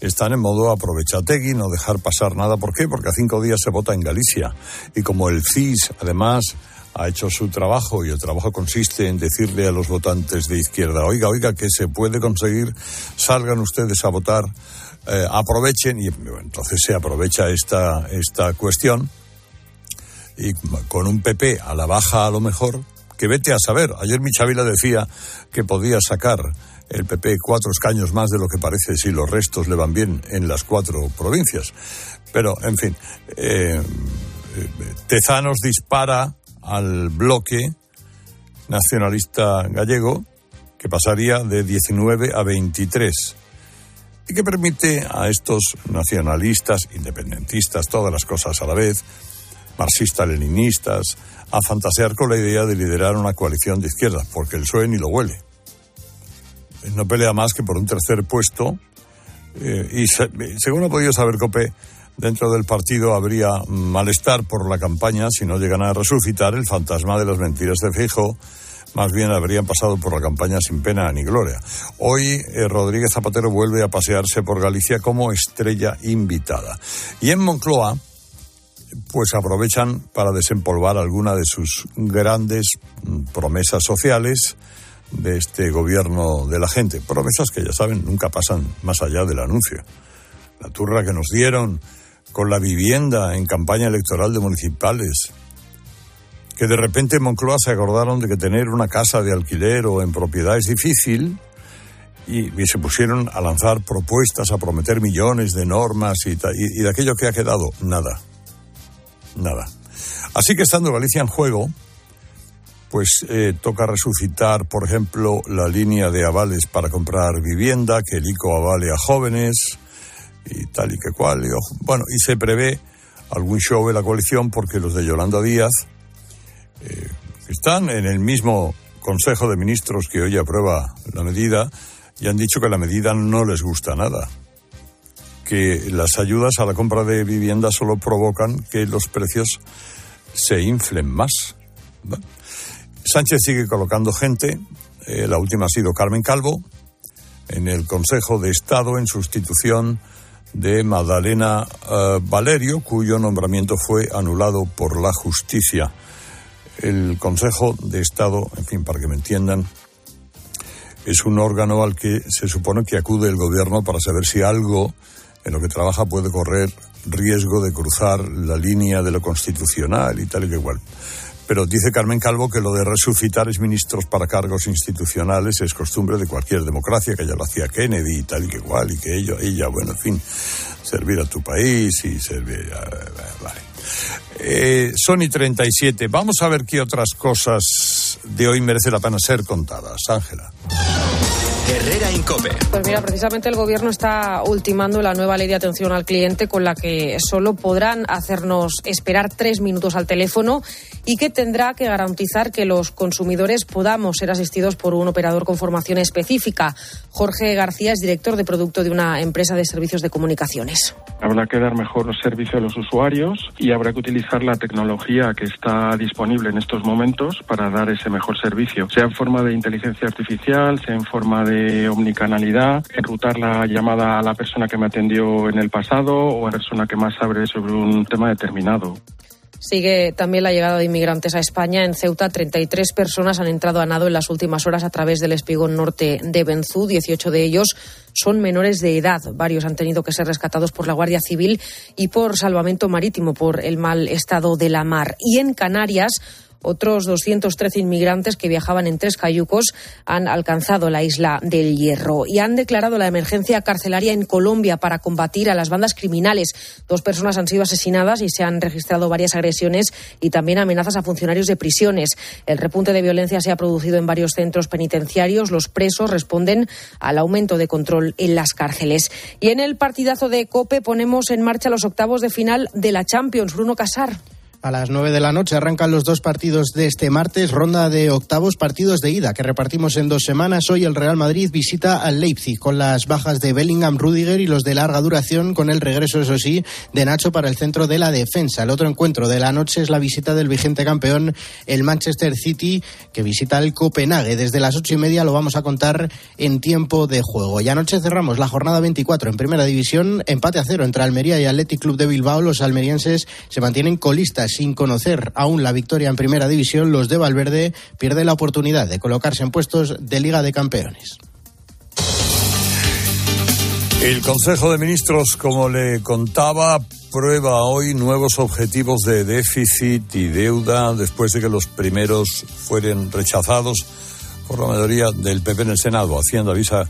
están en modo aprovechategui, no dejar pasar nada. ¿Por qué? Porque a cinco días se vota en Galicia. Y como el CIS, además, ha hecho su trabajo y el trabajo consiste en decirle a los votantes de izquierda, oiga, oiga, que se puede conseguir, salgan ustedes a votar, eh, aprovechen, y entonces se aprovecha esta, esta cuestión y con un PP a la baja a lo mejor, que vete a saber. Ayer Michavila decía que podía sacar el PP cuatro escaños más de lo que parece si los restos le van bien en las cuatro provincias. Pero, en fin, eh, Tezanos dispara al bloque nacionalista gallego que pasaría de 19 a 23. y que permite a estos nacionalistas, independentistas, todas las cosas a la vez, marxistas-leninistas, a fantasear con la idea de liderar una coalición de izquierdas, porque el PSOE ni lo huele. No pelea más que por un tercer puesto eh, y según ha podido saber Cope, dentro del partido habría malestar por la campaña si no llegan a resucitar el fantasma de las mentiras de Fijo más bien habrían pasado por la campaña sin pena ni gloria. Hoy eh, Rodríguez Zapatero vuelve a pasearse por Galicia como estrella invitada. Y en Moncloa, pues aprovechan para desempolvar alguna de sus grandes mm, promesas sociales de este gobierno de la gente. Promesas que ya saben nunca pasan más allá del anuncio. La turra que nos dieron con la vivienda en campaña electoral de municipales, que de repente en Moncloa se acordaron de que tener una casa de alquiler o en propiedad es difícil y, se pusieron a lanzar propuestas, a prometer millones de normas y, y, de aquello que ha quedado, nada, nada. Así que estando Galicia en juego, pues eh, toca resucitar, por ejemplo, la línea de avales para comprar vivienda, que el ICO avale a jóvenes y tal y que cual. bueno, y se prevé algún show de la coalición porque los de Yolanda Díaz eh, están en el mismo Consejo de Ministros que hoy aprueba la medida y han dicho que la medida no les gusta nada, que las ayudas a la compra de vivienda solo provocan que los precios se inflen más. Sánchez sigue colocando gente, eh, la última ha sido Carmen Calvo, en el Consejo de Estado en sustitución de Magdalena eh, Valerio, cuyo nombramiento fue anulado por la justicia. El Consejo de Estado, en fin, para que me entiendan, es un órgano al que se supone que acude el gobierno para saber si algo en lo que trabaja puede correr riesgo de cruzar la línea de lo constitucional y tal y que igual. Pero dice Carmen Calvo que lo de resucitar es ministros para cargos institucionales es costumbre de cualquier democracia, que ya lo hacía Kennedy y tal y que igual, y que ella, ella bueno, en fin, servir a tu país y servir a... Vale. Eh, Sony 37. Vamos a ver qué otras cosas de hoy merece la pena ser contadas. Ángela. Herrera Incope. Pues mira, precisamente el gobierno está ultimando la nueva ley de atención al cliente con la que solo podrán hacernos esperar tres minutos al teléfono y que tendrá que garantizar que los consumidores podamos ser asistidos por un operador con formación específica. Jorge García es director de producto de una empresa de servicios de comunicaciones. Habrá que dar mejor servicio a los usuarios y habrá que utilizar la tecnología que está disponible en estos momentos para dar ese mejor servicio, sea en forma de inteligencia artificial, sea en forma de omnicanalidad, enrutar la llamada a la persona que me atendió en el pasado o a la persona que más sabe sobre un tema determinado. Sigue también la llegada de inmigrantes a España. En Ceuta, 33 personas han entrado a nado en las últimas horas a través del espigón norte de Benzú. 18 de ellos son menores de edad. Varios han tenido que ser rescatados por la Guardia Civil y por salvamento marítimo por el mal estado de la mar. Y en Canarias, otros 213 inmigrantes que viajaban en tres cayucos han alcanzado la isla del Hierro y han declarado la emergencia carcelaria en Colombia para combatir a las bandas criminales. Dos personas han sido asesinadas y se han registrado varias agresiones y también amenazas a funcionarios de prisiones. El repunte de violencia se ha producido en varios centros penitenciarios. Los presos responden al aumento de control en las cárceles. Y en el partidazo de COPE ponemos en marcha los octavos de final de la Champions. Bruno Casar. A las nueve de la noche arrancan los dos partidos de este martes, ronda de octavos partidos de ida que repartimos en dos semanas. Hoy el Real Madrid visita al Leipzig con las bajas de Bellingham, Rudiger y los de larga duración con el regreso, eso sí, de Nacho para el centro de la defensa. El otro encuentro de la noche es la visita del vigente campeón, el Manchester City, que visita el Copenhague. Desde las ocho y media lo vamos a contar en tiempo de juego. Y anoche cerramos la jornada 24 en primera división, empate a cero entre Almería y Athletic Club de Bilbao. Los almerienses se mantienen colistas sin conocer aún la victoria en primera división, los de Valverde pierden la oportunidad de colocarse en puestos de Liga de Campeones. El Consejo de Ministros, como le contaba, prueba hoy nuevos objetivos de déficit y deuda después de que los primeros fueran rechazados por la mayoría del PP en el Senado. Hacienda avisa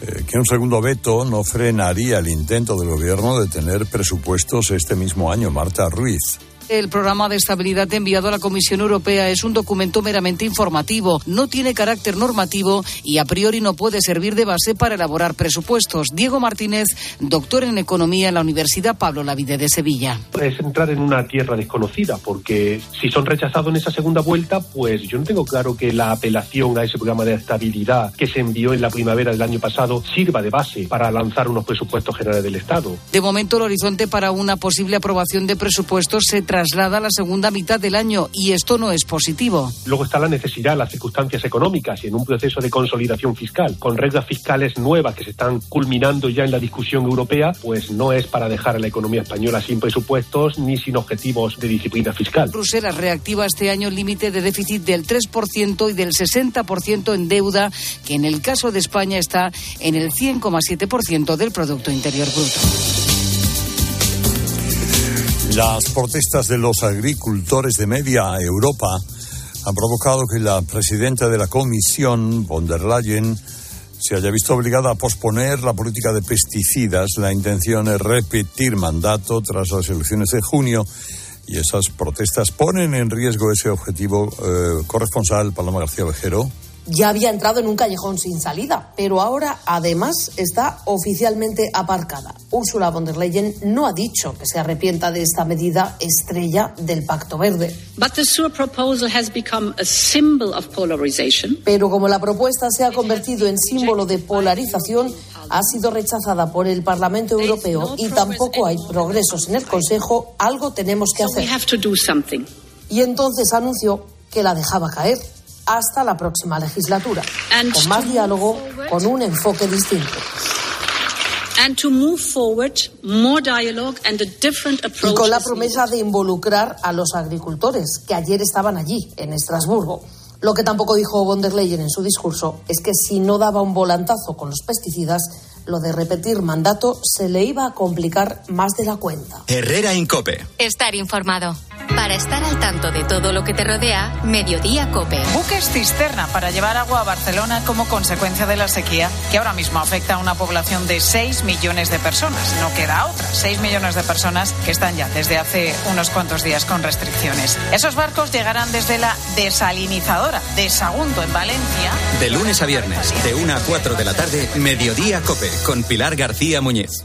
eh, que un segundo veto no frenaría el intento del gobierno de tener presupuestos este mismo año. Marta Ruiz. El programa de estabilidad enviado a la Comisión Europea es un documento meramente informativo, no tiene carácter normativo y a priori no puede servir de base para elaborar presupuestos. Diego Martínez, doctor en Economía en la Universidad Pablo Lavide de Sevilla. Es entrar en una tierra desconocida, porque si son rechazados en esa segunda vuelta, pues yo no tengo claro que la apelación a ese programa de estabilidad que se envió en la primavera del año pasado sirva de base para lanzar unos presupuestos generales del Estado. De momento, el horizonte para una posible aprobación de presupuestos se traslada a la segunda mitad del año y esto no es positivo. Luego está la necesidad, las circunstancias económicas y en un proceso de consolidación fiscal, con reglas fiscales nuevas que se están culminando ya en la discusión europea, pues no es para dejar a la economía española sin presupuestos ni sin objetivos de disciplina fiscal. Bruselas reactiva este año el límite de déficit del 3% y del 60% en deuda, que en el caso de España está en el 100,7% del Producto Interior Bruto. Las protestas de los agricultores de media Europa han provocado que la presidenta de la Comisión, von der Leyen, se haya visto obligada a posponer la política de pesticidas. La intención es repetir mandato tras las elecciones de junio y esas protestas ponen en riesgo ese objetivo. Eh, corresponsal Paloma García Vejero ya había entrado en un callejón sin salida, pero ahora además está oficialmente aparcada. Ursula von der Leyen no ha dicho que se arrepienta de esta medida estrella del Pacto Verde. Pero como la propuesta se ha convertido en símbolo de polarización, ha sido rechazada por el Parlamento Europeo y tampoco hay progresos en el Consejo, algo tenemos que hacer. Y entonces anunció que la dejaba caer hasta la próxima legislatura, con más diálogo, con un enfoque distinto. Y con la promesa de involucrar a los agricultores, que ayer estaban allí, en Estrasburgo. Lo que tampoco dijo von der Leyen en su discurso es que si no daba un volantazo con los pesticidas, lo de repetir mandato se le iba a complicar más de la cuenta. Herrera Incope. Estar informado. Para estar al tanto de todo lo que te rodea, Mediodía Cope. Buques cisterna para llevar agua a Barcelona como consecuencia de la sequía que ahora mismo afecta a una población de 6 millones de personas. No queda otra. 6 millones de personas que están ya desde hace unos cuantos días con restricciones. Esos barcos llegarán desde la desalinizadora de Sagunto en Valencia. De lunes a viernes, de 1 a 4 de la tarde, Mediodía Cope, con Pilar García Muñiz.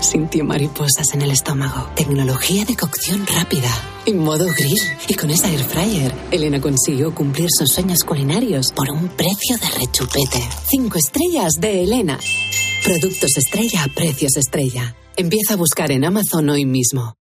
sintió mariposas en el estómago. Tecnología de cocción rápida, en modo grill. Y con esa air fryer, Elena consiguió cumplir sus sueños culinarios por un precio de rechupete. Cinco estrellas de Elena. Productos estrella a precios estrella. Empieza a buscar en Amazon hoy mismo.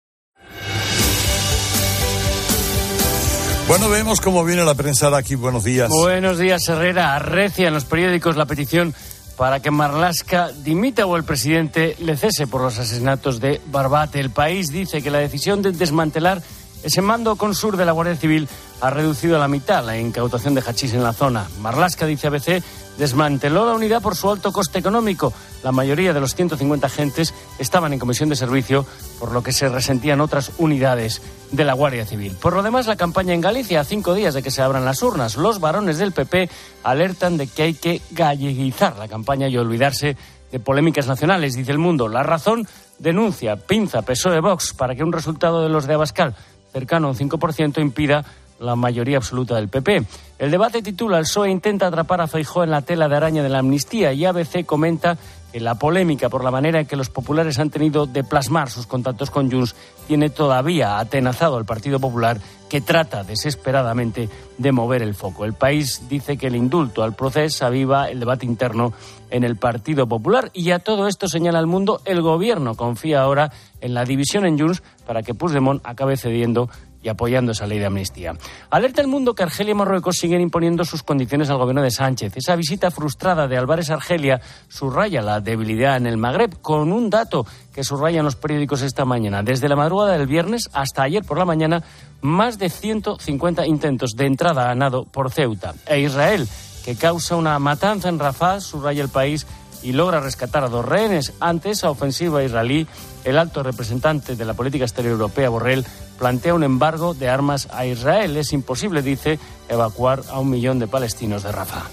Bueno, vemos cómo viene la prensa de aquí. Buenos días. Buenos días, Herrera. Arrecia en los periódicos la petición para que Marlaska dimita o el presidente le cese por los asesinatos de Barbate. El país dice que la decisión de desmantelar ese mando con sur de la Guardia Civil ha reducido a la mitad la incautación de hachís en la zona. Marlaska, dice ABC, desmanteló la unidad por su alto coste económico. La mayoría de los 150 agentes estaban en comisión de servicio, por lo que se resentían otras unidades de la Guardia Civil. Por lo demás, la campaña en Galicia, a cinco días de que se abran las urnas, los varones del PP alertan de que hay que galleguizar la campaña y olvidarse de polémicas nacionales, dice el mundo. La razón denuncia, pinza PSOE Vox para que un resultado de los de Abascal cercano a un 5% impida la mayoría absoluta del PP. El debate titula El PSOE intenta atrapar a Feijó en la tela de araña de la amnistía y ABC comenta que la polémica por la manera en que los populares han tenido de plasmar sus contactos con Junts tiene todavía atenazado al Partido Popular que trata desesperadamente de mover el foco. El país dice que el indulto al proceso aviva el debate interno en el Partido Popular y a todo esto señala el mundo el gobierno confía ahora en la división en Junts para que Puigdemont acabe cediendo y apoyando esa ley de amnistía. Alerta el mundo que Argelia y Marruecos siguen imponiendo sus condiciones al gobierno de Sánchez. Esa visita frustrada de Álvarez a Argelia subraya la debilidad en el Magreb con un dato que subrayan los periódicos esta mañana. Desde la madrugada del viernes hasta ayer por la mañana, más de 150 intentos de entrada a nado por Ceuta. E Israel que causa una matanza en Rafah, subraya el país, y logra rescatar a dos rehenes. Ante esa ofensiva israelí, el alto representante de la política exterior europea, Borrell, plantea un embargo de armas a Israel. Es imposible, dice, evacuar a un millón de palestinos de Rafah.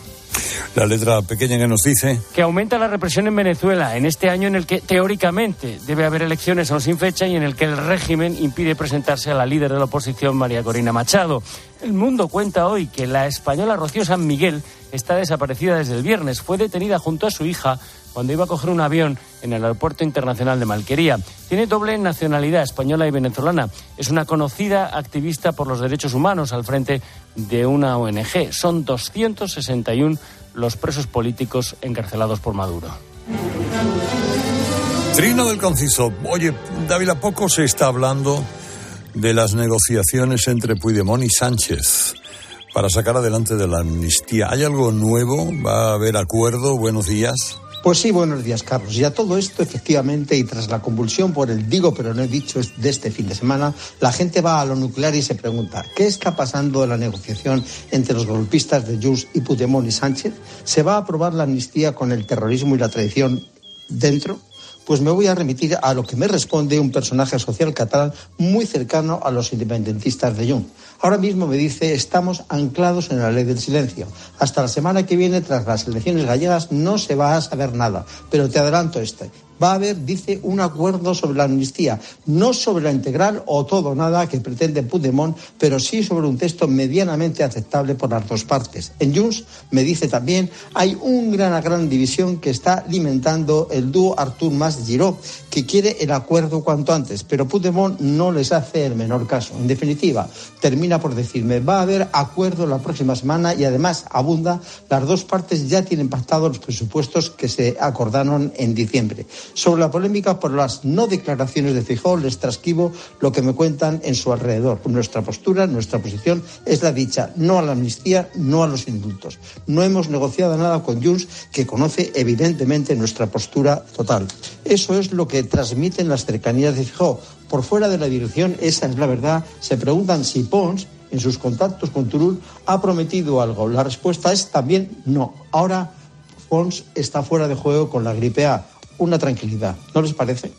La letra pequeña que nos dice. Que aumenta la represión en Venezuela en este año en el que teóricamente debe haber elecciones aún sin fecha y en el que el régimen impide presentarse a la líder de la oposición, María Corina Machado. El mundo cuenta hoy que la española Rocío San Miguel está desaparecida desde el viernes. Fue detenida junto a su hija cuando iba a coger un avión en el Aeropuerto Internacional de Malquería. Tiene doble nacionalidad española y venezolana. Es una conocida activista por los derechos humanos al frente de una ONG. Son 261 los presos políticos encarcelados por Maduro. Trino del Conciso. Oye, David, ¿a poco se está hablando de las negociaciones entre Puigdemont y Sánchez para sacar adelante de la amnistía? ¿Hay algo nuevo? ¿Va a haber acuerdo? Buenos días. Pues sí, buenos días, Carlos. Y a todo esto, efectivamente, y tras la convulsión por el digo pero no he dicho de este fin de semana, la gente va a lo nuclear y se pregunta, ¿qué está pasando en la negociación entre los golpistas de Jus y Puigdemont y Sánchez? ¿Se va a aprobar la amnistía con el terrorismo y la traición dentro? Pues me voy a remitir a lo que me responde un personaje social catalán muy cercano a los independentistas de Jung. Ahora mismo me dice, estamos anclados en la ley del silencio. Hasta la semana que viene, tras las elecciones gallegas, no se va a saber nada. Pero te adelanto este va a haber, dice, un acuerdo sobre la amnistía, no sobre la integral o todo nada que pretende Puigdemont, pero sí sobre un texto medianamente aceptable por las dos partes. En Junts, me dice también, hay una gran división que está alimentando el dúo Artur Mas Giró, que quiere el acuerdo cuanto antes, pero Puigdemont no les hace el menor caso. En definitiva, termina por decirme, va a haber acuerdo la próxima semana y además abunda, las dos partes ya tienen pactados los presupuestos que se acordaron en diciembre. Sobre la polémica por las no declaraciones de Fijó, les trasquivo lo que me cuentan en su alrededor. Nuestra postura, nuestra posición es la dicha, no a la amnistía, no a los indultos. No hemos negociado nada con Junts, que conoce evidentemente nuestra postura total. Eso es lo que transmiten las cercanías de Fijó. Por fuera de la dirección, esa es la verdad. Se preguntan si Pons, en sus contactos con Turul, ha prometido algo. La respuesta es también no. Ahora Pons está fuera de juego con la gripe A una tranquilidad. ¿No les parece?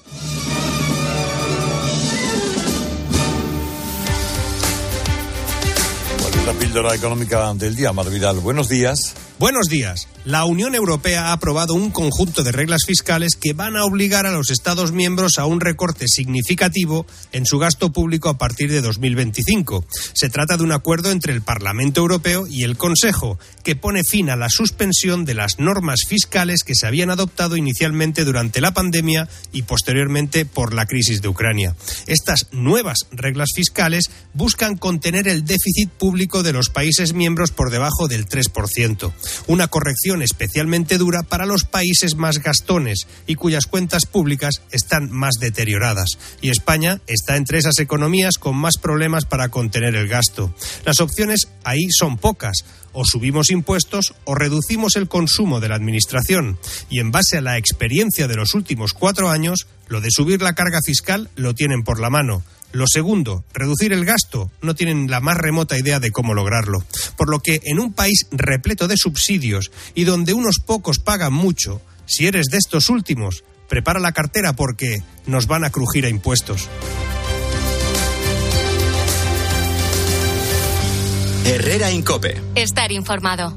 la píldora económica del día, Marvidal. Buenos días. Buenos días. La Unión Europea ha aprobado un conjunto de reglas fiscales que van a obligar a los Estados miembros a un recorte significativo en su gasto público a partir de 2025. Se trata de un acuerdo entre el Parlamento Europeo y el Consejo, que pone fin a la suspensión de las normas fiscales que se habían adoptado inicialmente durante la pandemia y posteriormente por la crisis de Ucrania. Estas nuevas reglas fiscales buscan contener el déficit público de los países miembros por debajo del 3% una corrección especialmente dura para los países más gastones y cuyas cuentas públicas están más deterioradas. Y España está entre esas economías con más problemas para contener el gasto. Las opciones ahí son pocas o subimos impuestos o reducimos el consumo de la Administración. Y en base a la experiencia de los últimos cuatro años, lo de subir la carga fiscal lo tienen por la mano. Lo segundo, reducir el gasto. No tienen la más remota idea de cómo lograrlo. Por lo que en un país repleto de subsidios y donde unos pocos pagan mucho, si eres de estos últimos, prepara la cartera porque nos van a crujir a impuestos. Herrera Incope. Estar informado.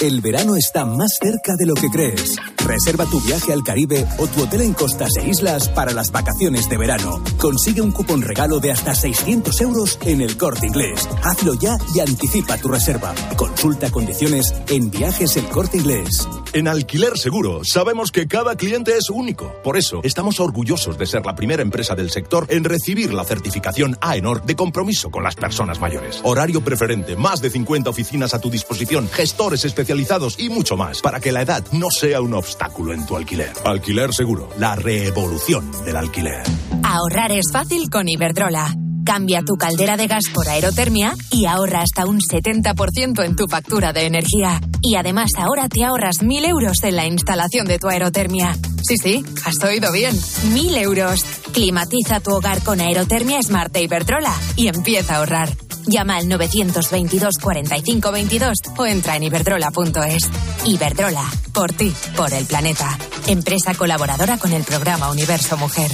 El verano está más cerca de lo que crees. Reserva tu viaje al Caribe o tu hotel en costas e islas para las vacaciones de verano. Consigue un cupón regalo de hasta 600 euros en el corte inglés. Hazlo ya y anticipa tu reserva. Consulta condiciones en viajes el corte inglés. En Alquiler Seguro sabemos que cada cliente es único. Por eso estamos orgullosos de ser la primera empresa del sector en recibir la certificación AENOR de compromiso con las personas mayores. Horario preferente, más de 50 oficinas a tu disposición, gestores especializados y mucho más para que la edad no sea un obstáculo en tu alquiler. Alquiler Seguro, la revolución del alquiler. Ahorrar es fácil con Iberdrola. Cambia tu caldera de gas por aerotermia y ahorra hasta un 70% en tu factura de energía. Y además ahora te ahorras 1.000 euros en la instalación de tu aerotermia. Sí, sí, has oído bien. 1.000 euros. Climatiza tu hogar con aerotermia Smart de Iberdrola y empieza a ahorrar. Llama al 922 45 22 o entra en iberdrola.es. Iberdrola, por ti, por el planeta. Empresa colaboradora con el programa Universo Mujer.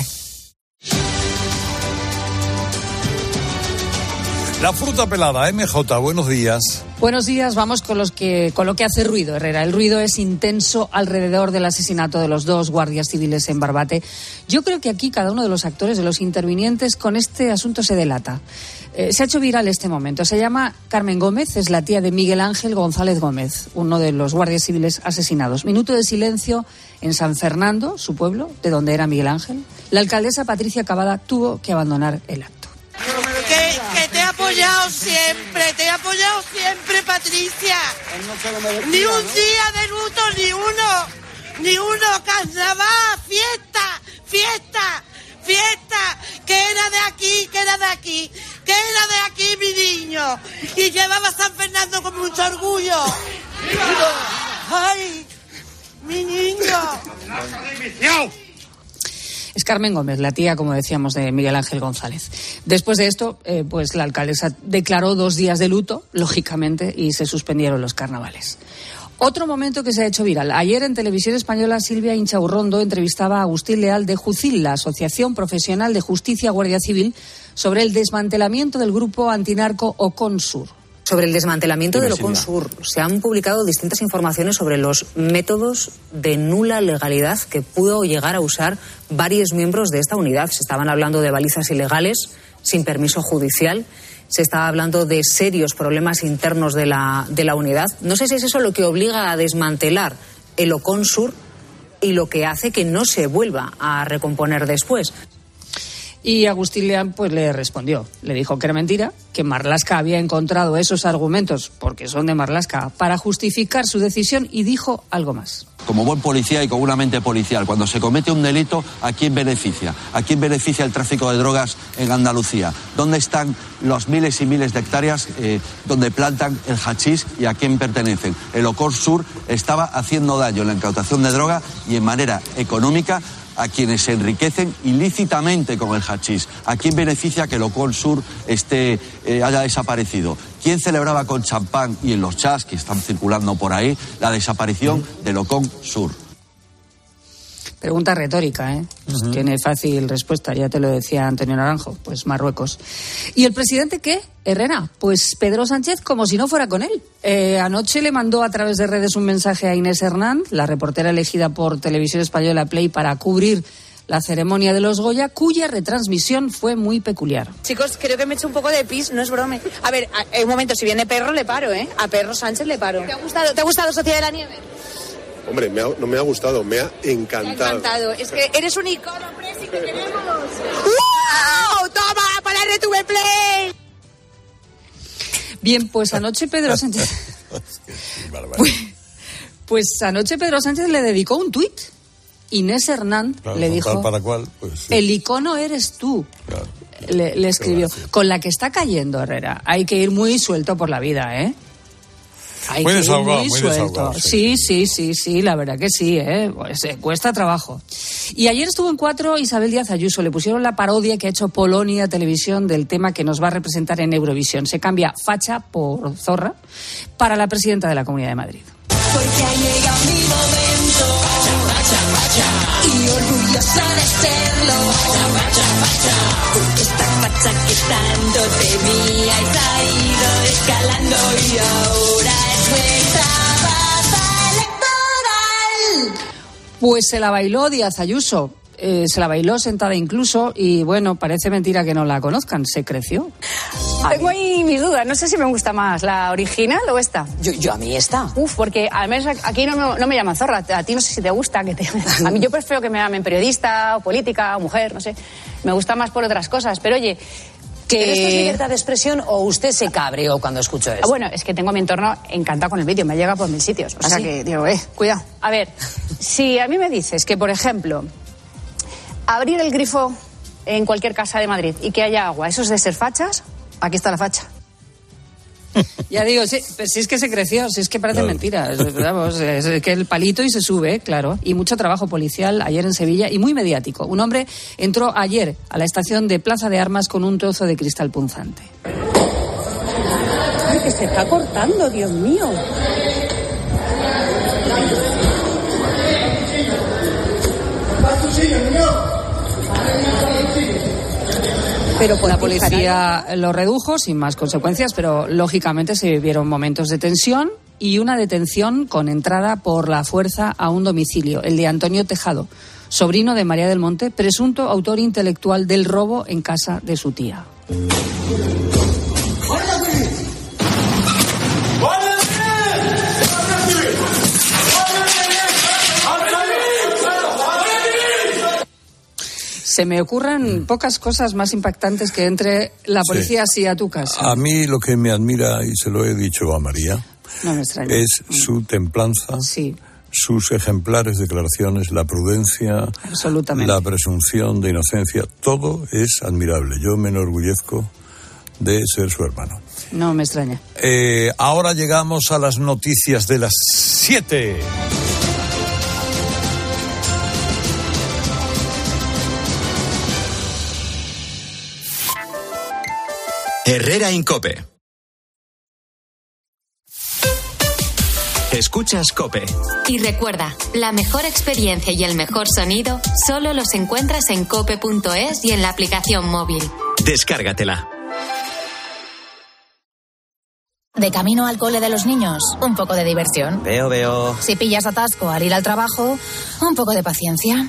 La fruta pelada, MJ, buenos días. Buenos días, vamos con, los que, con lo que hace ruido, Herrera. El ruido es intenso alrededor del asesinato de los dos guardias civiles en Barbate. Yo creo que aquí cada uno de los actores, de los intervinientes, con este asunto se delata. Eh, se ha hecho viral este momento. Se llama Carmen Gómez, es la tía de Miguel Ángel González Gómez, uno de los guardias civiles asesinados. Minuto de silencio en San Fernando, su pueblo, de donde era Miguel Ángel. La alcaldesa Patricia Cavada tuvo que abandonar el acto. Que, que te he apoyado siempre, te he apoyado siempre, Patricia. Ni un día de luto, ni uno, ni uno, carnaval, fiesta, fiesta, fiesta, que era de aquí, que era de aquí, que era de aquí mi niño. Y llevaba a San Fernando con mucho orgullo. ¡Ay! ¡Mi niño! Es Carmen Gómez, la tía, como decíamos, de Miguel Ángel González. Después de esto, eh, pues la alcaldesa declaró dos días de luto, lógicamente, y se suspendieron los carnavales. Otro momento que se ha hecho viral. Ayer en Televisión Española Silvia Inchaurrondo entrevistaba a Agustín Leal de Jucil, la Asociación Profesional de Justicia Guardia Civil, sobre el desmantelamiento del grupo antinarco Oconsur. Sobre el desmantelamiento Silvia. Oconsur, se han publicado distintas informaciones sobre los métodos de nula legalidad que pudo llegar a usar varios miembros de esta unidad. Se estaban hablando de balizas ilegales sin permiso judicial. Se estaba hablando de serios problemas internos de la, de la unidad. No sé si es eso lo que obliga a desmantelar el Oconsur y lo que hace que no se vuelva a recomponer después. Y Agustín Leal pues le respondió, le dijo que era mentira, que Marlasca había encontrado esos argumentos, porque son de Marlasca, para justificar su decisión y dijo algo más. como buen policía y con una mente policial. Cuando se comete un delito, ¿a quién beneficia? ¿A quién beneficia el tráfico de drogas en Andalucía? ¿Dónde están los miles y miles de hectáreas eh, donde plantan el hachís y a quién pertenecen? El Ocor Sur estaba haciendo daño en la incautación de droga y en manera económica a quienes se enriquecen ilícitamente con el hachís. ¿A quién beneficia que el Ocon Sur esté, eh, haya desaparecido? ¿Quién celebraba con champán y en los chats que están circulando por ahí la desaparición del Ocon Sur? Pregunta retórica, ¿eh? Pues Tiene fácil respuesta, ya te lo decía Antonio Naranjo, pues Marruecos. ¿Y el presidente qué? Herrera, pues Pedro Sánchez como si no fuera con él. Eh, anoche le mandó a través de redes un mensaje a Inés Hernán, la reportera elegida por Televisión Española Play para cubrir la ceremonia de los Goya, cuya retransmisión fue muy peculiar. Chicos, creo que me he hecho un poco de pis, no es brome. A ver, a- en un momento, si viene perro, le paro, ¿eh? A perro Sánchez le paro. ¿Te ha gustado, ¿te ha gustado Sociedad de la Nieve? Hombre, me ha- no me ha gustado, me ha encantado. Encantado. Es que eres un icono, Presi, que tenemos. ¡Wow! ¡Toma! ¡Para RTV Play! Bien, pues anoche Pedro Sánchez. Pues, pues anoche Pedro Sánchez le dedicó un tuit. Inés Hernán Claro, le dijo, tal para cual, pues sí. el icono eres tú. Le, le escribió, con la que está cayendo Herrera. Hay que ir muy suelto por la vida, ¿eh? Hay Muy que ir desahogado, muy desahogado, Sí, sí, sí, sí, la verdad que sí, ¿eh? Pues, eh, cuesta trabajo. Y ayer estuvo en cuatro Isabel Díaz Ayuso. Le pusieron la parodia que ha hecho Polonia Televisión del tema que nos va a representar en Eurovisión. Se cambia facha por zorra para la presidenta de la Comunidad de Madrid. Porque ha llegado mi momento. Y orgullosa de serlo. Porque esta facha que tanto temíais ha ido escalando y ahora es nuestra baza electoral. Pues se la bailó Díaz Ayuso. Eh, se la bailó sentada incluso y bueno, parece mentira que no la conozcan, se creció. Tengo ahí mis dudas. No sé si me gusta más la original o esta. Yo, yo a mí esta. Uf, porque al menos aquí no, me- no me llaman zorra. A ti no sé si te gusta. que te- A mí yo prefiero que me llamen periodista o política o mujer, no sé. Me gusta más por otras cosas. Pero oye, que... ¿Pero esto es libertad de expresión o usted se cabreó cuando escuchó Ah, eso? Bueno, es que tengo mi entorno encantado con el vídeo, me llega por mil sitios. O ¿Ah, sea sí? que digo, eh, cuidado. A ver, si a mí me dices que, por ejemplo, abrir el grifo en cualquier casa de Madrid y que haya agua, ¿eso es de ser fachas? Aquí está la facha. Ya digo, sí, pero si es que se creció, si es que parece Claro. mentira. Es, vamos, es que el palito y se sube, claro. Y mucho trabajo policial ayer en Sevilla y muy mediático. Un hombre entró ayer a la estación de Plaza de Armas con un trozo de cristal punzante. Ay, que se está cortando, Dios mío. Pero la policía lo redujo sin más consecuencias, pero lógicamente se vivieron momentos de tensión y una detención con entrada por la fuerza a un domicilio, el de Antonio Tejado, sobrino de María del Monte, presunto autor intelectual del robo en casa de su tía. Se me ocurren pocas cosas más impactantes que entre la policía así a tu casa. A mí lo que me admira, y se lo he dicho a María, No me es su templanza, sus ejemplares declaraciones, la prudencia, la presunción de inocencia. Todo es admirable. Yo me enorgullezco de ser su hermano. No me extraña. Eh, ahora llegamos a las noticias de las 7. Herrera Incope. Escuchas Cope. Y recuerda, la mejor experiencia y el mejor sonido solo los encuentras en cope.es y en la aplicación móvil. Descárgatela. De camino al cole de los niños, un poco de diversión. Veo, veo. Si pillas atasco al ir al trabajo, un poco de paciencia.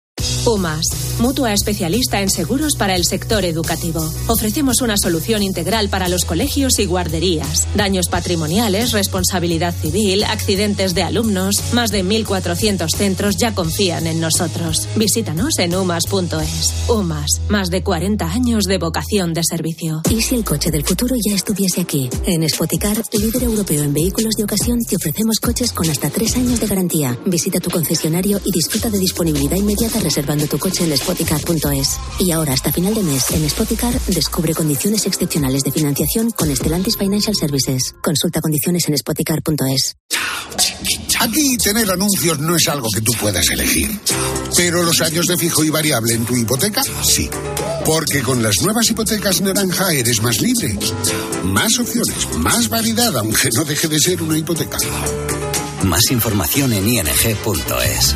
UMAS, mutua especialista en seguros para el sector educativo. Ofrecemos una solución integral para los colegios y guarderías. Daños patrimoniales, responsabilidad civil, accidentes de alumnos. Más de 1.400 centros ya confían en nosotros. Visítanos en umas.es. UMAS, más de 40 años de vocación de servicio. ¿Y si el coche del futuro ya estuviese aquí? En Spoticar, líder europeo en vehículos de ocasión, te ofrecemos coches con hasta tres años de garantía. Visita tu concesionario y disfruta de disponibilidad inmediata reservando tu coche en spoticar.es. Y ahora, hasta final de mes, en Spoticar, descubre condiciones excepcionales de financiación con Stellantis Financial Services. Consulta condiciones en spoticar.es. Aquí tener anuncios no es algo que tú puedas elegir. Pero los años de fijo y variable en tu hipoteca, sí. Porque con las nuevas hipotecas naranja eres más libre. Más opciones, más variedad, aunque no deje de ser una hipoteca. Más información en ing.es.